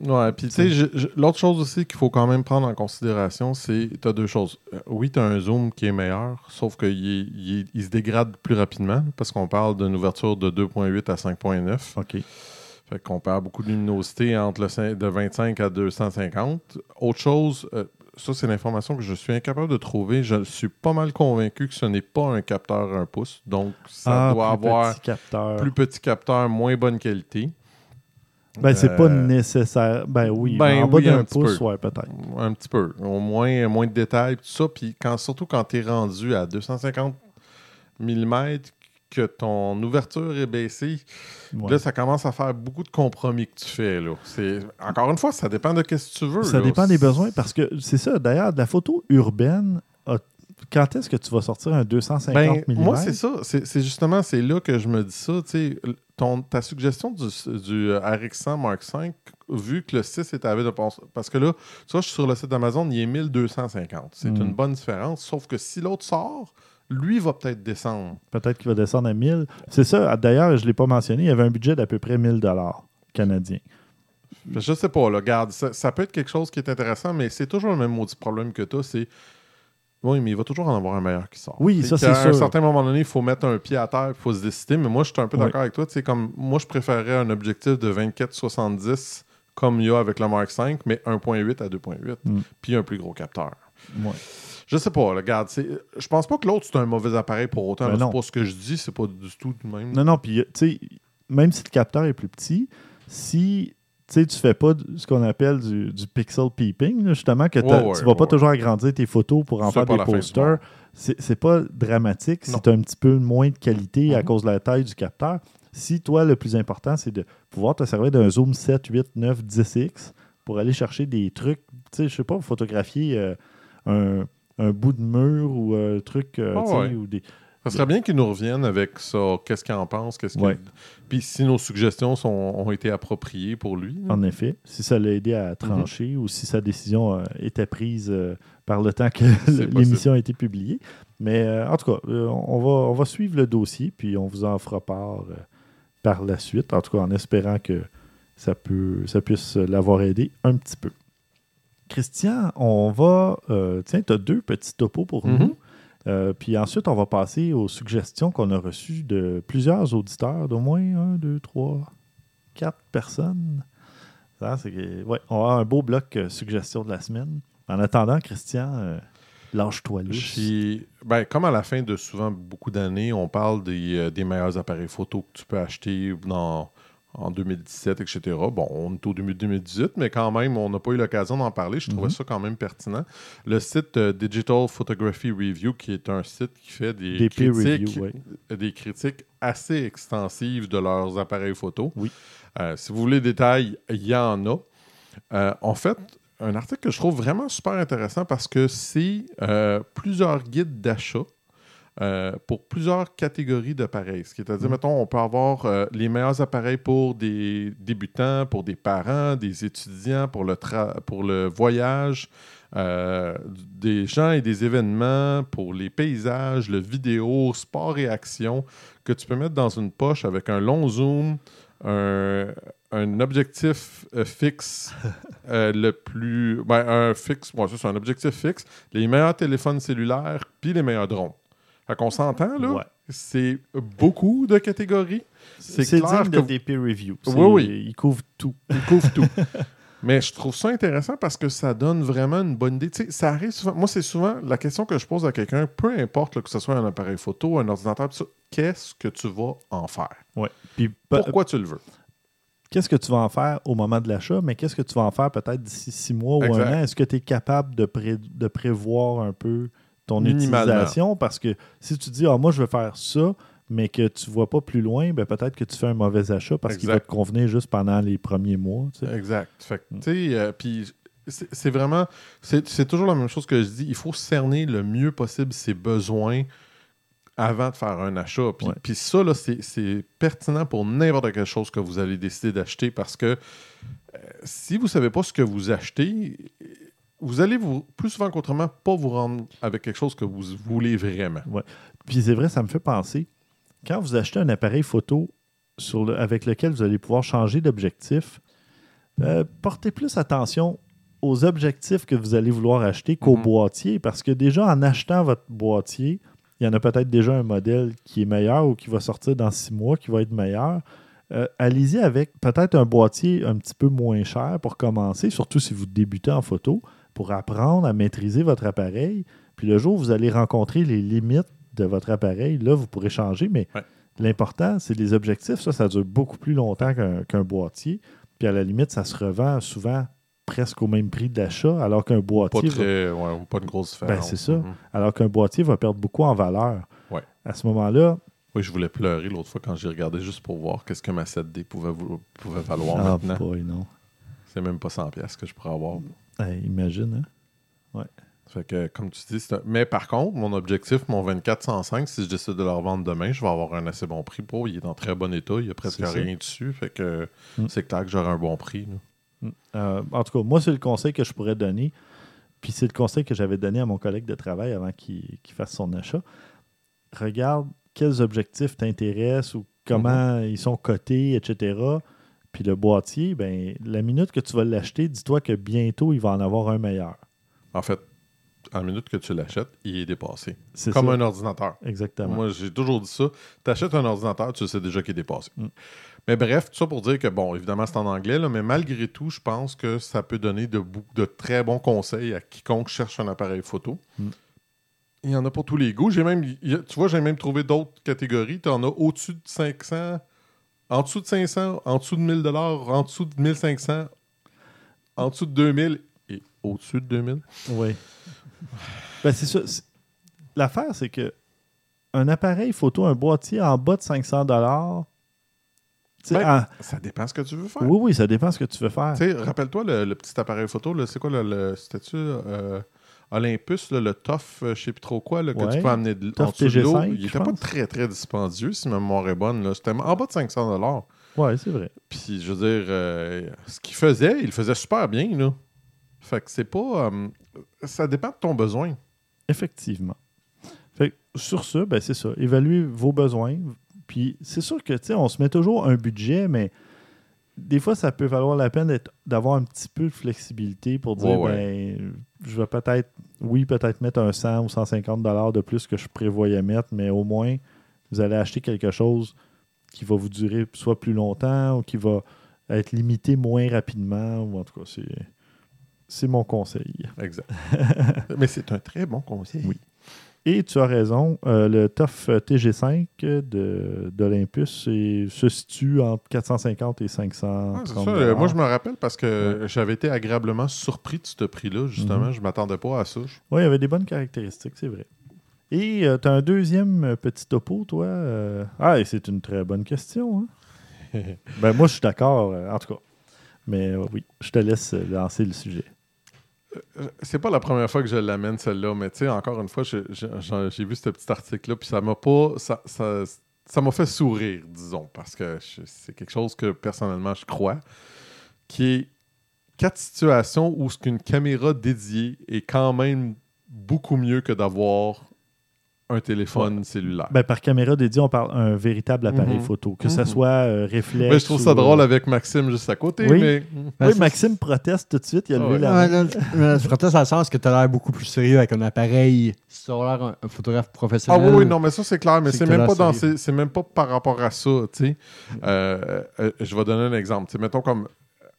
Ouais, puis tu sais, l'autre chose aussi qu'il faut quand même prendre en considération, c'est tu as deux choses. Euh, oui, tu as un zoom qui est meilleur, sauf qu'il il il se dégrade plus rapidement parce qu'on parle d'une ouverture de 2.8 à 5.9. OK. Fait qu'on perd beaucoup de luminosité entre le de 25 à 250. Autre chose, euh, ça c'est l'information que je suis incapable de trouver. Je suis pas mal convaincu que ce n'est pas un capteur 1 pouce. Donc ça Ah, doit plus avoir petit capteur. plus petit capteur, moins bonne qualité. Ben, c'est pas Euh, nécessaire. Ben oui, ben en bas oui, un d'un petit pouce, peu. ouais, peut-être. Un petit peu. Au moins, moins de détails, tout ça. Puis quand, surtout quand tu es rendu à 250 mm, que ton ouverture est baissée, Ouais. là, ça commence à faire beaucoup de compromis que tu fais. Là. Encore une fois, ça dépend de ce que tu veux. Ça là. dépend des besoins parce que c'est ça. D'ailleurs, de la photo urbaine, quand est-ce que tu vas sortir un 250 Ben, mm? moi, c'est ça. C'est, justement, c'est là que je me dis ça. Ton, ta suggestion du, du RX100 Mark V, vu que le 6 est à de parce que là, tu vois, je suis sur le site d'Amazon, il est 1250. C'est Mm. une bonne différence. Sauf que si l'autre sort, lui va peut-être descendre. Peut-être qu'il va descendre à 1000. C'est ça. D'ailleurs, je ne l'ai pas mentionné, il y avait un budget d'à peu près 1000 dollars canadiens. Je sais pas, là, regarde, ça, ça peut être quelque chose qui est intéressant, mais c'est toujours le même maudit problème que toi, c'est oui, mais il va toujours en avoir un meilleur qui sort. Oui, ça, c'est un sûr. certain moment donné, il faut mettre un pied à terre, il faut se décider. Mais moi, je suis un peu Oui. d'accord avec toi. Tu sais, comme moi, je préférerais un objectif de 24-70 comme il y a avec le Mark V, mais 1.8 à 2.8, Mm. puis un plus gros capteur. Ouais. Je sais pas, là, regarde, c'est- je pense pas que l'autre c'est un mauvais appareil pour autant. Ben là, c'est pas ce que je dis, c'est pas du tout de même. Non, non, puis, tu sais, même si le capteur est plus petit, si tu sais, tu fais pas ce qu'on appelle du, du pixel peeping, là, justement, que Ouais, ouais, tu vas pas toujours agrandir tes photos pour en C'est faire des posters, c'est c'est pas dramatique si tu as un petit peu moins de qualité à Mhm. cause de la taille du capteur. Si toi, le plus important, c'est de pouvoir te servir d'un zoom 7, 8, 9, 10x pour aller chercher des trucs, tu sais, je sais pas, photographier euh, un, un bout de mur ou un truc, euh, Ah ouais. ou des... Ça serait bien qu'ils nous reviennent avec ça, qu'est-ce qu'ils en pensent, qu'est-ce. Puis si nos suggestions sont- ont été appropriées pour lui. En effet, si ça l'a aidé Mhm. à trancher ou si sa décision euh, était prise euh, par le temps que l'émission a été publiée. Mais euh, en tout cas, on, va, on va suivre le dossier puis on vous en fera part par la suite. En tout cas, en espérant que ça, peut, ça puisse l'avoir aidé un petit peu. Christian, on va. euh, tiens, tu as deux petits topos pour Mhm. nous. Euh, puis ensuite, on va passer aux suggestions qu'on a reçues de plusieurs auditeurs, d'au moins un, deux, trois, quatre personnes. Ça, que- ouais, on va avoir un beau bloc euh, suggestions de la semaine. En attendant, Christian, lâche-toi ben, comme à la fin de souvent beaucoup d'années, on parle des, des meilleurs appareils photo que tu peux acheter dans, en 2017, etc. Bon, on est au début de 2018, mais quand même, on n'a pas eu l'occasion d'en parler. Je trouvais Mhm. ça quand même pertinent. Le site euh, Digital Photography Review, qui est un site qui fait des, critiques, review, ouais. des critiques assez extensives de leurs appareils photo. Oui. Euh, si vous voulez des détails, il y en a. Euh, en fait, un article que je trouve vraiment super intéressant parce que c'est euh, plusieurs guides d'achat euh, pour plusieurs catégories d'appareils. C'est-à-dire, Mm. mettons, on peut avoir euh, les meilleurs appareils pour des débutants, pour des parents, des étudiants, pour le, tra- pour le voyage, euh, des gens et des événements, pour les paysages, le vidéo, sport et action, que tu peux mettre dans une poche avec un long zoom, un, un objectif euh, fixe euh, le plus. Ben, un fixe, ouais, ça, c'est un objectif fixe, les meilleurs téléphones cellulaires, puis les meilleurs drones. Fait qu'on s'entend, là. Ouais. C'est beaucoup de catégories. C'est clair digne que- de des peer reviews. Oui, oui. Il couvre tout. Tout. Mais je trouve ça intéressant parce que ça donne vraiment une bonne idée. Tu sais, ça arrive souvent. Moi, c'est souvent la question que je pose à quelqu'un, peu importe là, que ce soit un appareil photo, un ordinateur, qu'est-ce que tu vas en faire? Ouais. Puis, Pourquoi tu le veux? qu'est-ce que tu vas en faire au moment de l'achat, mais qu'est-ce que tu vas en faire peut-être d'ici six mois ou un an? Est-ce que tu es capable de, pré- de prévoir un peu ton utilisation? Parce que si tu dis, ah, moi, je veux faire ça, mais que tu ne vois pas plus loin, ben, peut-être que tu fais un mauvais achat parce qu'il va te convenir juste pendant les premiers mois. tu sais. Exact. Fait que, Mm. tu sais, euh, puis c'est vraiment, c'est toujours la même chose que je dis. Il faut cerner le mieux possible ses besoins avant de faire un achat. Puis, Ouais. puis ça, là, c'est c'est pertinent pour n'importe quelle chose que vous allez décider d'acheter parce que euh, si vous ne savez pas ce que vous achetez, vous allez vous, plus souvent qu'autrement pas vous rendre avec quelque chose que vous voulez vraiment. Puis c'est vrai, ça me fait penser, quand vous achetez un appareil photo sur le- avec lequel vous allez pouvoir changer d'objectif, euh, portez plus attention aux objectifs que vous allez vouloir acheter qu'au Mhm. boîtier, parce que déjà en achetant votre boîtier, il y en a peut-être déjà un modèle qui est meilleur ou qui va sortir dans six mois, qui va être meilleur. Euh, Allez-y avec peut-être un boîtier un petit peu moins cher pour commencer, surtout si vous débutez en photo, pour apprendre à maîtriser votre appareil. Puis le jour où vous allez rencontrer les limites de votre appareil, là, vous pourrez changer, mais Ouais. l'important, c'est les objectifs. Ça, ça dure beaucoup plus longtemps qu'un boîtier. Puis à la limite, ça se revend souvent presque au même prix d'achat, alors qu'un Pas, boîtier, va- très, ouais, pas une grosse différence. Ben, c'est ça. Mhm. alors qu'un boîtier va perdre beaucoup en valeur. Ouais. À ce moment-là, Oui, je voulais pleurer l'autre fois quand j'ai regardé juste pour voir qu'est-ce que ma 7D pouvait, pouvait valoir ah, maintenant. boy, non. C'est même pas 100$ piastres que je pourrais avoir. Hey, imagine, hein? Fait que, comme tu dis, c'est un- mais par contre, mon objectif, mon 2405, si je décide de le revendre demain, je vais avoir un assez bon prix pour. Il est en très bon état, il n'y a presque rien dessus. Fait que Mm. c'est clair que j'aurai un bon prix. là. Euh, en tout cas, moi, c'est le conseil que je pourrais donner. Puis c'est le conseil que j'avais donné à mon collègue de travail avant qu'il qu'il fasse son achat. Regarde quels objectifs t'intéressent ou comment ils sont cotés, etc. Puis le boîtier, ben, la minute que tu vas l'acheter, dis-toi que bientôt, il va en avoir un meilleur. En fait, à la minute que tu l'achètes, il est dépassé. C'est Comme ça. un ordinateur. Exactement. Moi, j'ai toujours dit ça. Tu achètes un ordinateur, tu sais déjà qu'il est dépassé. Mm. Mais bref, tout ça pour dire que, bon, évidemment, c'est en anglais, là, mais malgré tout, je pense que ça peut donner de, très bons conseils à quiconque cherche un appareil photo. Mm. Il y en a pour tous les goûts. J'ai même, tu vois, j'ai même trouvé d'autres catégories. Tu en as au-dessus de 500, en dessous de 500, en dessous de 1000 en dessous de 1500, en dessous de 2000 et au-dessus de 2000. Oui. ben, c'est ça. L'affaire, c'est que un appareil photo, un boîtier en bas de 500 dollars. Ben, Ça dépend ce que tu veux faire. Oui, oui, ça dépend ce que tu veux faire. Tu sais, rappelle-toi le, le petit appareil photo, c'est quoi le, le c'était-tu euh, Olympus, là, le TOF, euh, je sais plus trop quoi, là, que Ouais. tu peux amener de, en dessous de l'eau. TG5, Il je était pas très très dispendieux si ma mémoire est bonne. là. C'était en bas de 500 dollars. Oui, c'est vrai. Puis je veux dire, euh, ce qu'il faisait, il le faisait super bien là. Fait que c'est pas, euh, ça dépend de ton besoin. Effectivement. Fait que sur ce, ben, c'est ça. Évaluez vos besoins. Puis c'est sûr que, tu sais, on se met toujours un budget, mais des fois, ça peut valoir la peine d'avoir un petit peu de flexibilité pour dire, Ouais, ben, je vais peut-être, oui, peut-être mettre un 100 ou 150 dollars de plus que je prévoyais mettre, mais au moins, vous allez acheter quelque chose qui va vous durer soit plus longtemps ou qui va être limité moins rapidement. Ou en tout cas, c'est, c'est mon conseil. Exact. Mais c'est un très bon conseil. Oui. Et tu as raison, euh, le TOF TG5 de- d'Olympus c'est- se situe entre 450 et 500. Ah, ça. Euh, Moi, je me rappelle parce que j'avais été agréablement surpris de ce prix-là, justement. Mhm. Je m'attendais pas à ça. Oui, il y avait des bonnes caractéristiques, c'est vrai. Et tu as un deuxième euh, petit topo, toi. euh, Ah, et c'est une très bonne question. hein. ben, moi, je suis d'accord, euh, en tout cas. Mais euh, oui, je te laisse euh, lancer le sujet. C'est pas la première fois que je l'amène, celle-là, mais tu sais, encore une fois, j'ai vu ce petit article-là, puis ça m'a pas. Ça, m'a fait sourire, disons, parce que c'est quelque chose que personnellement je crois, qui est quatre situations où ce qu'une caméra dédiée est quand même beaucoup mieux que d'avoir un téléphone cellulaire. Ben, par caméra dédiée, on parle un véritable appareil Mhm. photo, que ça Mhm. soit euh, réflexe. Mais je trouve ça ou, drôle euh, avec Maxime juste à côté, Oui. mais. Ben, oui, ça, Maxime proteste tout de suite, il a Ah levé la main. je proteste dans le sens que tu as l'air beaucoup plus sérieux avec un appareil. Si tu as l'air un, un photographe Ah professionnel. oui, oui, non, mais ça c'est clair, mais C'est même pas dans c'est- ces- c'est même pas par rapport à ça, tu sais. Euh, euh, je vais donner un exemple. Tu sais, mettons comme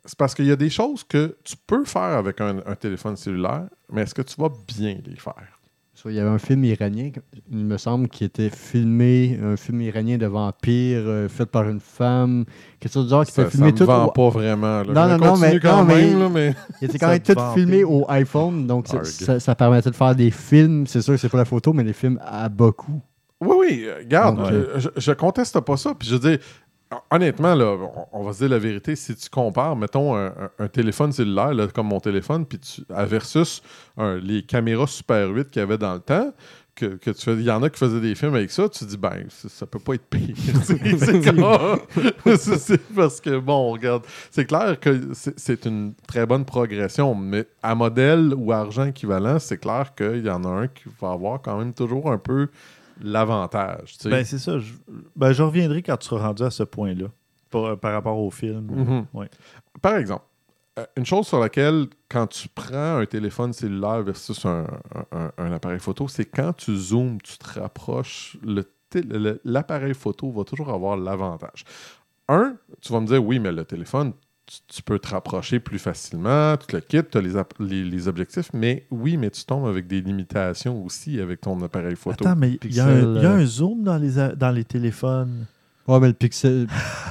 c'est parce qu'il y a des choses que tu peux faire avec un, un téléphone cellulaire, mais est-ce que tu vas bien les faire? Ça, Il y avait un film iranien, il me semble, qui était filmé, un film iranien de vampire, euh, fait par une femme, quelque chose du genre qui Ça, était ça filmé me tout vend au- pas vraiment. là. Non, non, non, mais- quand non, mais- même, là, mais Il était quand Ça même tout filmé au iPhone, donc ça, ça permettait de faire des films. C'est sûr que c'est pas la photo, mais des films à bas coût. Oui, oui, euh, regarde, Donc, euh, je, je conteste pas ça. Puis je veux dire, honnêtement, là, on, va se dire la vérité, si tu compares, mettons, un, téléphone cellulaire, là, comme mon téléphone, puis tu, à versus un- les caméras Super 8 qu'il y avait dans le temps, que, que tu fais. Il y en a qui faisaient des films avec ça, tu te dis, ben, ça, ça peut pas être pire. C'est- parce que, bon, regarde, c'est clair que c'est- c'est une très bonne progression, mais à modèle ou argent équivalent, c'est clair qu'il y en a un qui va avoir quand même toujours un peu l'avantage. tu sais. Ben, c'est ça. Je, ben, je reviendrai quand tu seras rendu à ce point-là. Par, par rapport au film. Mhm. Ouais. Par exemple, euh, une chose sur laquelle, quand tu prends un téléphone cellulaire versus un, un- un appareil photo, c'est quand tu zoomes, tu te rapproches, l'appareil photo va toujours avoir l'avantage. Un, tu vas me dire, oui, mais le téléphone, tu, peux te rapprocher plus facilement, tu te le quittes, tu as les, les- les objectifs, mais oui, mais tu tombes avec des limitations aussi avec ton appareil photo. Attends, mais il y, a un- y a euh, un zoom dans les, dans les téléphones. Ouais, mais le pixel.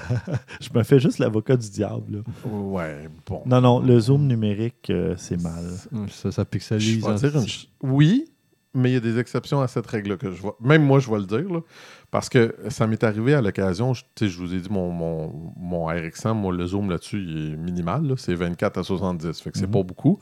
Je me fais juste l'avocat du diable. là. Ouais, bon. Non, non, le zoom numérique, euh, c'est mal. Ça, pixelise. dire une Oui, mais il y a des exceptions à cette règle que je vois. Même moi, je vais le dire, là, parce que ça m'est arrivé à l'occasion. Je, je vous ai dit, mon, mon, mon RX100, moi, le zoom là-dessus, il est minimal. c'est 24 à 70. Fait que c'est Mhm. pas beaucoup.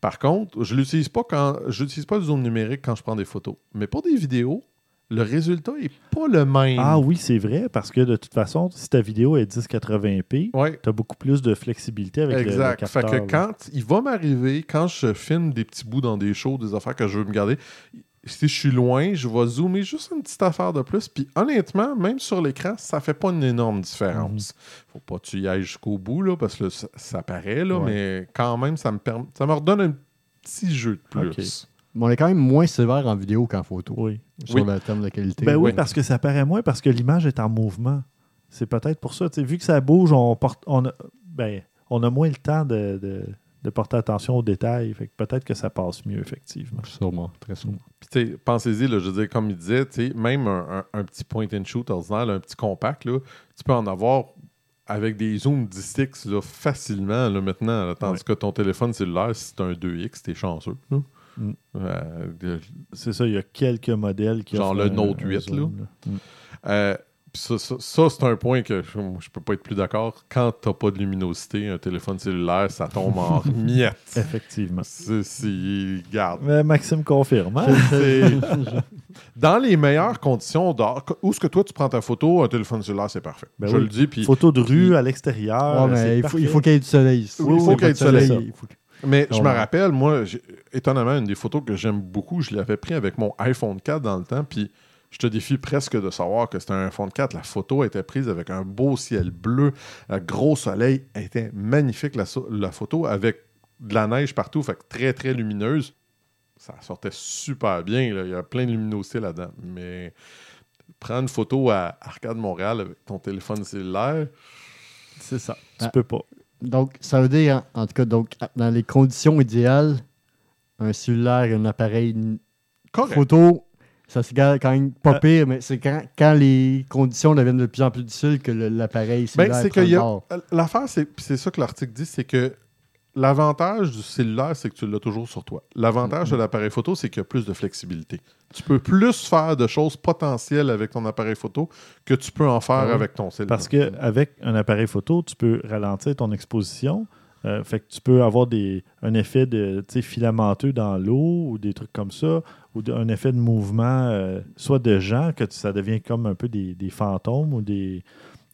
Par contre, je l'utilise pas quand. Je n'utilise pas le zoom numérique quand je prends des photos. Mais pour des vidéos, le résultat est pas le même. Ah oui, c'est vrai, parce que de toute façon, si ta vidéo est 1080p, Ouais. tu as beaucoup plus de flexibilité avec le- le, Exact. capteur. fait que là. quand il va m'arriver, quand je filme des petits bouts dans des shows, des affaires que je veux me garder, si je suis loin, je vais zoomer juste une petite affaire de plus. Puis honnêtement, même sur l'écran, ça fait pas une énorme différence. Faut pas que tu y ailles jusqu'au bout, là, parce que là, ça, ça paraît, là, Ouais. mais quand même, ça me, permet, ça me redonne un petit jeu de plus. Mais on est quand même moins sévère en vidéo qu'en photo Oui. Sur Oui. le terme de qualité. Ben oui, Oui. parce que ça paraît moins, parce que l'image est en mouvement. C'est peut-être pour ça. tu sais, vu que ça bouge, on, porte, on, a, ben, on a moins le temps de, de- de porter attention aux détails. Fait que peut-être que ça passe mieux, effectivement. Sûrement, très sûrement. Puis, pensez-y, là, je veux dire, comme il disait, tu sais, même un, un- un petit point and shoot ordinaire, là, un petit compact, là, tu peux en avoir avec des zooms 10x là, facilement là, maintenant. là, tandis Ouais. que ton téléphone cellulaire, si c'est un 2x, t'es chanceux. là. Mm. Euh, C'est ça, il y a quelques modèles qui Genre le Note un 8, zoom, là. Mm. euh, puis ça, ça- ça, c'est un point que je, je peux pas être plus d'accord. Quand t'as pas de luminosité, un téléphone cellulaire, ça tombe en miettes. Effectivement. C'est, garde. Mais Maxime confirme. hein? Dans les meilleures conditions, dehors, où est-ce que toi tu prends ta photo, un téléphone cellulaire, c'est parfait. Ben je oui. le dis, puis Photo de rue puis- à l'extérieur. Ouais, il faut, il parfait. faut qu'il y ait du soleil. Oui, il faut qu'il y ait du soleil. il faut que- Mais je me rappelle, moi, j'ai- étonnamment, une des photos que j'aime beaucoup, je l'avais pris avec mon iPhone 4 dans le temps, puis je te défie presque de savoir que c'était un iPhone 4. La photo était prise avec un beau ciel bleu, un gros soleil. Elle était magnifique, la, so- la photo, avec de la neige partout, fait que très, très lumineuse. Ça sortait super bien, là. il y a plein de luminosité là-dedans. Mais prendre une photo à Arcade Montréal avec ton téléphone cellulaire, C'est ça. Tu Ah. peux pas. Donc, ça veut dire, en, en tout cas, donc, dans les conditions idéales, un cellulaire et un appareil correct. photo, ça se garde quand même pas Euh, pire, mais c'est quand, quand les conditions deviennent de plus en plus difficiles que l'appareil Ben, cellulaire c'est y a. bord. L'affaire, c'est ça que l'article dit, c'est que l'avantage du cellulaire, c'est que tu l'as toujours sur toi. L'avantage Mm-hmm. de l'appareil photo, c'est qu'il y a plus de flexibilité. Tu peux plus faire de choses potentielles avec ton appareil photo que tu peux en faire Ah oui. avec ton cellulaire. Parce qu'avec un appareil photo, tu peux ralentir ton exposition. Euh, fait que tu peux avoir des, un effet de filamenteux dans l'eau ou des trucs comme ça, ou de- un effet de mouvement, euh, soit de gens, que tu- ça devient comme un peu des, des fantômes ou des.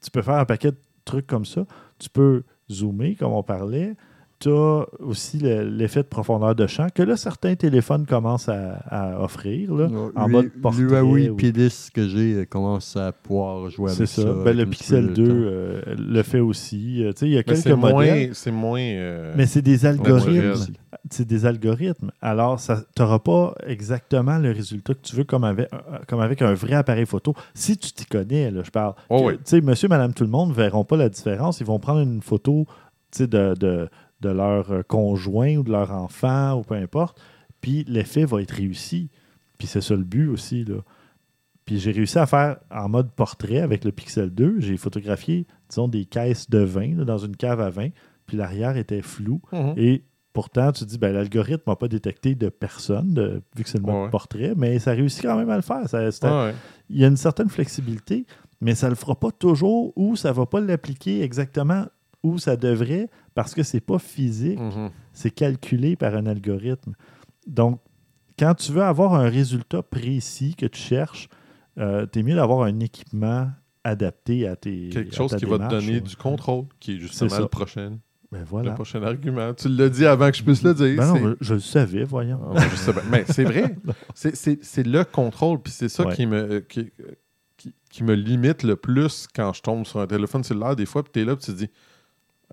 Tu peux faire un paquet de trucs comme ça. Tu peux zoomer, comme on parlait. Tu as aussi le- l'effet de profondeur de champ que là, certains téléphones commencent à, à offrir. Là, en Lui- mode portrait. L'Huawei ou- P10 que j'ai euh, commence à pouvoir jouer C'est avec ça. ça. Ben, avec le Pixel peu 2 de temps. euh, le fait aussi. Euh, tu sais, il y a Mais quelques c'est modèles. moins. C'est moins euh, Mais c'est des algorithmes. C'est des algorithmes. Alors, tu n'auras pas exactement le résultat que tu veux comme avec, comme avec un vrai appareil photo. Si tu t'y connais, là, je parle. Oh Que, oui. Tu sais, monsieur, madame, tout le monde ne verront pas la différence. Ils vont prendre une photo tu sais, de, de, de leur euh, conjoint ou de leur enfant ou peu importe. Puis l'effet va être réussi. Puis c'est ça le but aussi. Là. Puis j'ai réussi à faire en mode portrait avec le Pixel 2. J'ai photographié, disons, des caisses de vin là, dans une cave à vin. Puis l'arrière était flou. Mhm. Et pourtant, tu dis, ben, l'algorithme n'a pas détecté de personne, de- vu que c'est le mode Ouais, portrait, mais ça réussit quand même à le faire. Ça- ouais. Il y a une certaine flexibilité, mais ça ne le fera pas toujours ou ça ne va pas l'appliquer exactement où ça devrait parce que c'est pas physique, Mhm. c'est calculé par un algorithme. Donc, quand tu veux avoir un résultat précis que tu cherches, euh, tu es mieux d'avoir un équipement adapté à tes. Quelque chose ta qui va te donner ouais. du contrôle, qui est justement le prochain, Ben le prochain argument. Tu l'as dit avant que je puisse le dire. Ben non, je, le savais, voyons. Ah, sais bien. Mais c'est vrai. C'est- le contrôle. Puis c'est ça Ouais. qui, me, qui, qui, qui me limite le plus quand je tombe sur un téléphone cellulaire. Des fois, puis tu es là, puis tu te dis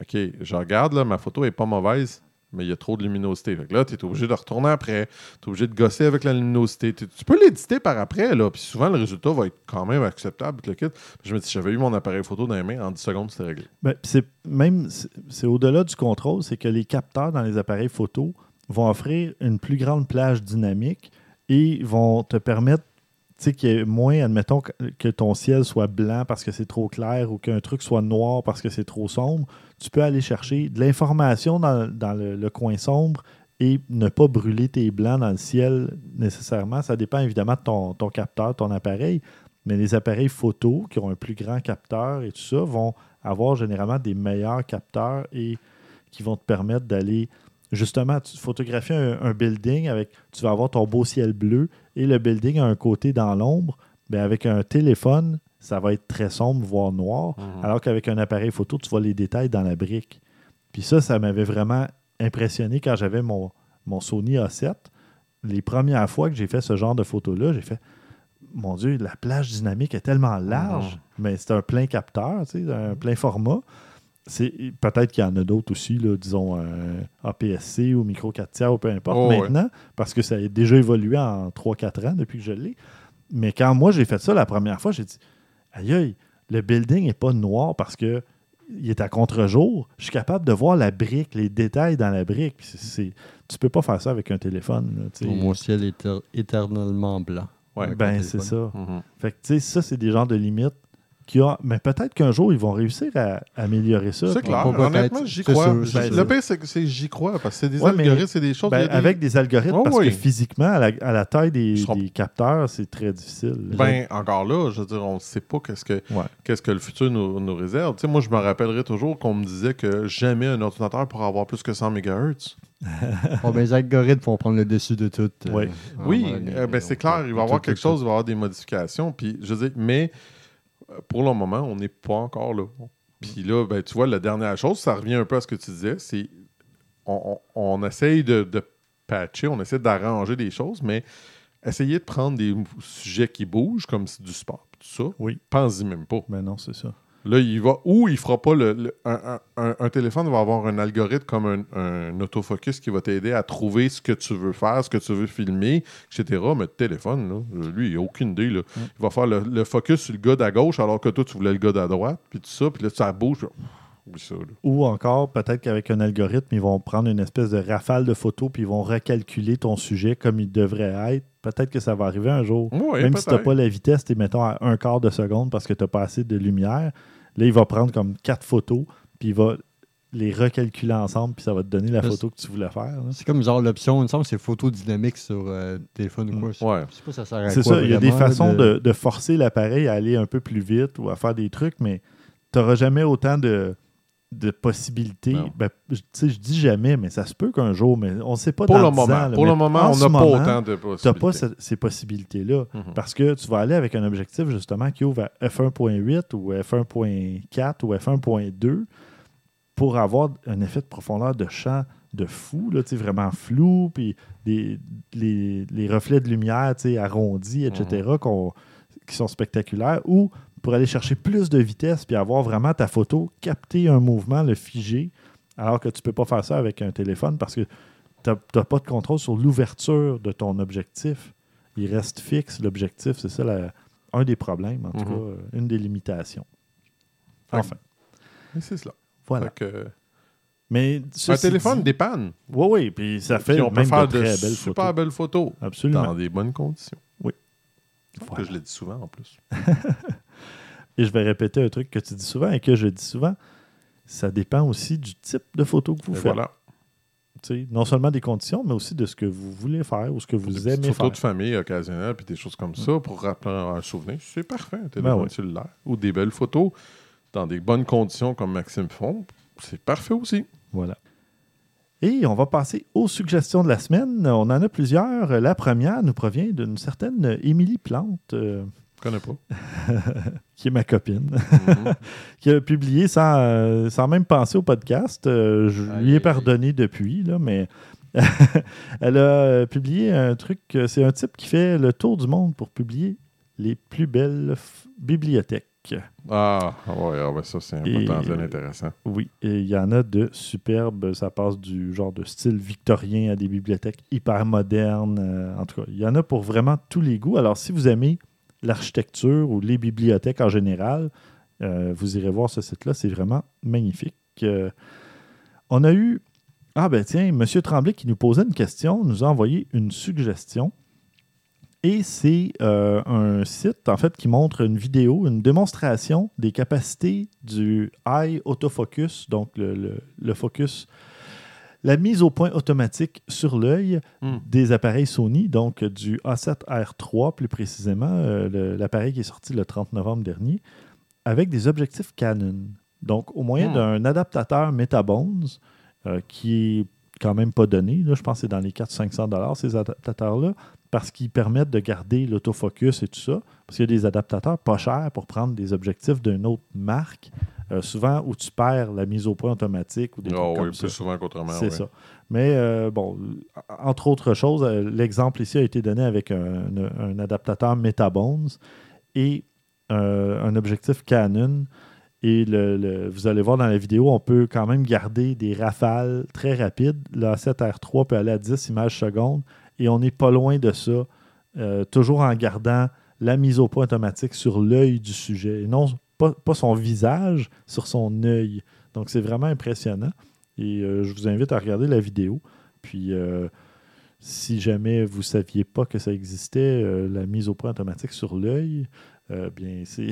OK, je regarde, là, ma photo est pas mauvaise, mais il y a trop de luminosité. Fait que là, tu es obligé de retourner après. Tu es obligé de gosser avec la luminosité. Tu peux l'éditer par après, là, puis souvent, le résultat va être quand même acceptable. le kit. Je me dis, j'avais eu mon appareil photo dans les mains, en 10 secondes, c'était réglé. Ben, c'est même c'est au-delà du contrôle, c'est que les capteurs dans les appareils photo vont offrir une plus grande plage dynamique et vont te permettre, sais, qu'il y moins, admettons, que, ton ciel soit blanc parce que c'est trop clair ou qu'un truc soit noir parce que c'est trop sombre. Tu peux aller chercher de l'information dans, le, coin sombre et ne pas brûler tes blancs dans le ciel nécessairement. Ça dépend évidemment de ton, capteur, ton appareil. Mais les appareils photo qui ont un plus grand capteur et tout ça vont avoir généralement des meilleurs capteurs et qui vont te permettre d'aller justement tu photographier un, un building avec tu vas avoir ton beau ciel bleu et le building a un côté dans l'ombre ben avec un téléphone ça va être très sombre voire noir. Alors qu'avec un appareil photo tu vois les détails dans la brique. Puis ça ça m'avait vraiment impressionné quand j'avais mon, mon Sony A7 les premières fois que j'ai fait ce genre de photos là j'ai fait mon Dieu, la plage dynamique est tellement large, mais c'est un plein capteur, tu sais, un plein format. C'est, peut-être qu'il y en a d'autres aussi, là, disons un APS-C ou micro 4 tiers ou peu importe Oh, ouais. maintenant, parce que ça a déjà évolué en 3-4 ans depuis que je l'ai. Mais quand moi j'ai fait ça la première fois, j'ai dit Aïe aïe, le building n'est pas noir parce que il est à contre-jour. Je suis capable de voir la brique, les détails dans la brique. C'est, c'est- tu peux pas faire ça avec un téléphone. là, tu. Mon ciel est éter- éternellement blanc. Ouais. Ben, c'est ça. Mhm. Fait que, tu sais, ça, c'est des genres de limites qui. Mais peut-être qu'un jour, ils vont réussir à améliorer ça. C'est clair. Honnêtement, j'y crois. sûr, Ben, le pire, c'est que c'est j'y crois, parce que c'est des Ouais, algorithmes, c'est des choses. Ben, des- avec des algorithmes, Oh, parce oui. que physiquement, à la, à la taille des, Ils seront- des capteurs, c'est très difficile. Ben, encore là, je veux dire, on ne sait pas qu'est-ce que, Ouais. qu'est-ce que le futur nous, nous réserve. Tu sais, moi, je me rappellerai toujours qu'on me disait que jamais un ordinateur pourra avoir plus que 100 MHz. Oh, ben, les algorithmes vont prendre le dessus de tout. euh, Oui, donné, euh, ben, c'est clair, il va y avoir quelque chose, il va y avoir des modifications. Puis, je veux dire, mais pour le moment, on n'est pas encore là. Puis là, ben, tu vois, la dernière chose, ça revient un peu à ce que tu disais, c'est on, on, on essaye de, de patcher, on essaie d'arranger des choses, mais essayer de prendre des sujets qui bougent, comme c'est du sport, tout ça, Oui. pense-y même pas. Ben non, c'est ça. Là, il va ou il fera pas le. le- un, un- un- un téléphone va avoir un algorithme comme un, un autofocus qui va t'aider à trouver ce que tu veux faire, ce que tu veux filmer, etc. Mais le téléphone, là, lui, il n'a aucune idée. Là. Il va faire le, le focus sur le gars à gauche alors que toi, tu voulais le gars à droite, puis tout ça, puis là, ça bouge. puis, ça. Ou encore, peut-être qu'avec un algorithme, ils vont prendre une espèce de rafale de photos puis ils vont recalculer ton sujet comme il devrait être. Peut-être que ça va arriver un jour. Ouais, Même si tu n'as pas la vitesse, tu es, mettons, à un quart de seconde parce que tu n'as pas assez de lumière. Là, il va prendre comme quatre photos, puis il va les recalculer ensemble, puis ça va te donner la photo que tu voulais faire. C'est comme genre l'option, il me semble que c'est photo dynamique sur euh, téléphone ou quoi. Je Ouais. sais pas ça sert à C'est quoi ça, il y a des façons de, de forcer l'appareil à aller un peu plus vite ou à faire des trucs, mais tu n'auras jamais autant de, de possibilités. Ben, je- tu sais, je dis jamais, mais ça se peut qu'un jour, mais on ne sait pas Pour dans le 10 moment, ans, là, pour le moment, en on n'a pas autant de Tu n'as possibilités. pas ce- ces possibilités-là. Mhm. Parce que tu vas aller avec un objectif justement qui ouvre à f1.8 ou f1.4 ou f1.2 pour avoir un effet de profondeur de champ de fou, là, vraiment flou, puis les, les reflets de lumière tu sais, arrondis, etc., qu'on- qui sont spectaculaires, ou pour aller chercher plus de vitesse puis avoir vraiment ta photo capter un mouvement, le figer, alors que tu ne peux pas faire ça avec un téléphone parce que tu n'as pas de contrôle sur l'ouverture de ton objectif. Il reste fixe, l'objectif. C'est ça la- un des problèmes, en tout Mhm. cas, une des limitations. Enfin, c'est cela. voilà. Que, Mais un téléphone dit- dépanne. Oui, oui, puis ça fait Puis on peut même faire de de, très belles super photos. belles photos Absolument. dans des bonnes conditions. Voilà. Que je l'ai dit souvent en plus. Et je vais répéter un truc que tu dis souvent et que je dis souvent. Ça dépend aussi du type de photo que vous Et faites. voilà. Non seulement des conditions, mais aussi de ce que vous voulez faire ou ce que Des vous aimez photos faire. de famille occasionnelles puis des choses comme ça pour rappeler un souvenir. C'est parfait, un téléphone Ben oui. cellulaire. Ou des belles photos dans des bonnes conditions comme Maxime font. C'est parfait aussi. Voilà. Et on va passer aux suggestions de la semaine. On en a plusieurs. La première nous provient d'une certaine Émilie Plante, euh, connais pas. qui est ma copine, Mhm. qui a publié sans, euh, sans même penser au podcast. Euh, je lui ai pardonné depuis, là, mais elle a euh, publié un truc. C'est un type qui fait le tour du monde pour publier les plus belles f- bibliothèques. Ah, ouais, ah, ben ça, c'est un Et- potentiel intéressant. Oui, et il y en a de superbes. Ça passe du genre de style victorien à des bibliothèques hyper modernes. euh, en tout cas, il y en a pour vraiment tous les goûts. Alors, si vous aimez l'architecture ou les bibliothèques en général, euh, vous irez voir ce site-là. C'est vraiment magnifique. Euh, on a eu. Ah, ben tiens, M. Tremblay qui nous posait une question nous a envoyé une suggestion. Et c'est euh, un site, en fait, qui montre une vidéo, une démonstration des capacités du Eye Autofocus, donc le, focus, la mise au point automatique sur l'œil Hmm. des appareils Sony, donc du A7R3 plus précisément, euh, l'appareil qui est sorti le 30 novembre dernier, avec des objectifs Canon. Donc, au moyen Hmm. d'un adaptateur Metabones, euh, qui est quand même pas donné, là, je pense que c'est dans les 400-500 ces adaptateurs-là, parce qu'ils permettent de garder l'autofocus et tout ça. Parce qu'il y a des adaptateurs pas chers pour prendre des objectifs d'une autre marque, euh, souvent où tu perds la mise au point automatique ou des Ah trucs oui, comme plus ça. souvent qu'autrement. C'est ça. Mais euh, bon, entre autres choses, euh, l'exemple ici a été donné avec un, un adaptateur Metabones et euh, un objectif Canon. Et le- le- vous allez voir dans la vidéo, on peut quand même garder des rafales très rapides. La 7R3 peut aller à 10 images secondes et on n'est pas loin de ça, euh, toujours en gardant la mise au point automatique sur l'œil du sujet et non pas, pas son visage, sur son œil. Donc c'est vraiment impressionnant. Et euh, je vous invite à regarder la vidéo. Puis, euh, si jamais vous ne saviez pas que ça existait, euh, la mise au point automatique sur l'œil, bien, c'est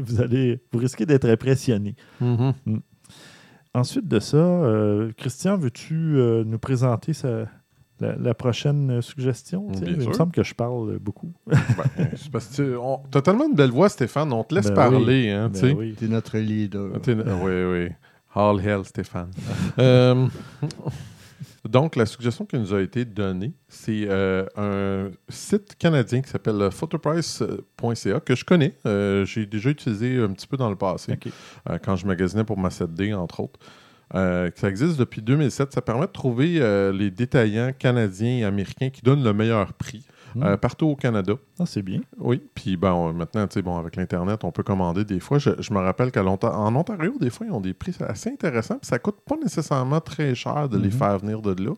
vous allez vous risquez d'être impressionné. Mhm. Ensuite de ça, Christian, veux-tu nous présenter sa- la, la prochaine suggestion? Bien Tiens, il me semble que je parle beaucoup. Ben, c'est parce que tu as tellement de belle voix, Stéphane. On te laisse Ben parler. Hein, tu Ben oui. T'es notre leader. T'es- Oui, oui. All hell, Stéphane. Euh, donc, la suggestion qui nous a été donnée, c'est euh, un site canadien qui s'appelle photoprice.ca que je connais. Euh, J'ai déjà utilisé un petit peu dans le passé, euh, quand je magasinais pour ma 7D, entre autres. Euh, ça existe depuis 2007. Ça permet de trouver euh, les détaillants canadiens et américains qui donnent le meilleur prix Hmm. euh, partout au Canada. Ah, c'est bien. Oui, puis bon, maintenant, tu sais, bon, avec l'Internet, on peut commander des fois. Je, je me rappelle qu'en Ontario, des fois, ils ont des prix assez intéressants, puis ça coûte pas nécessairement très cher de les Mhm. faire venir de là.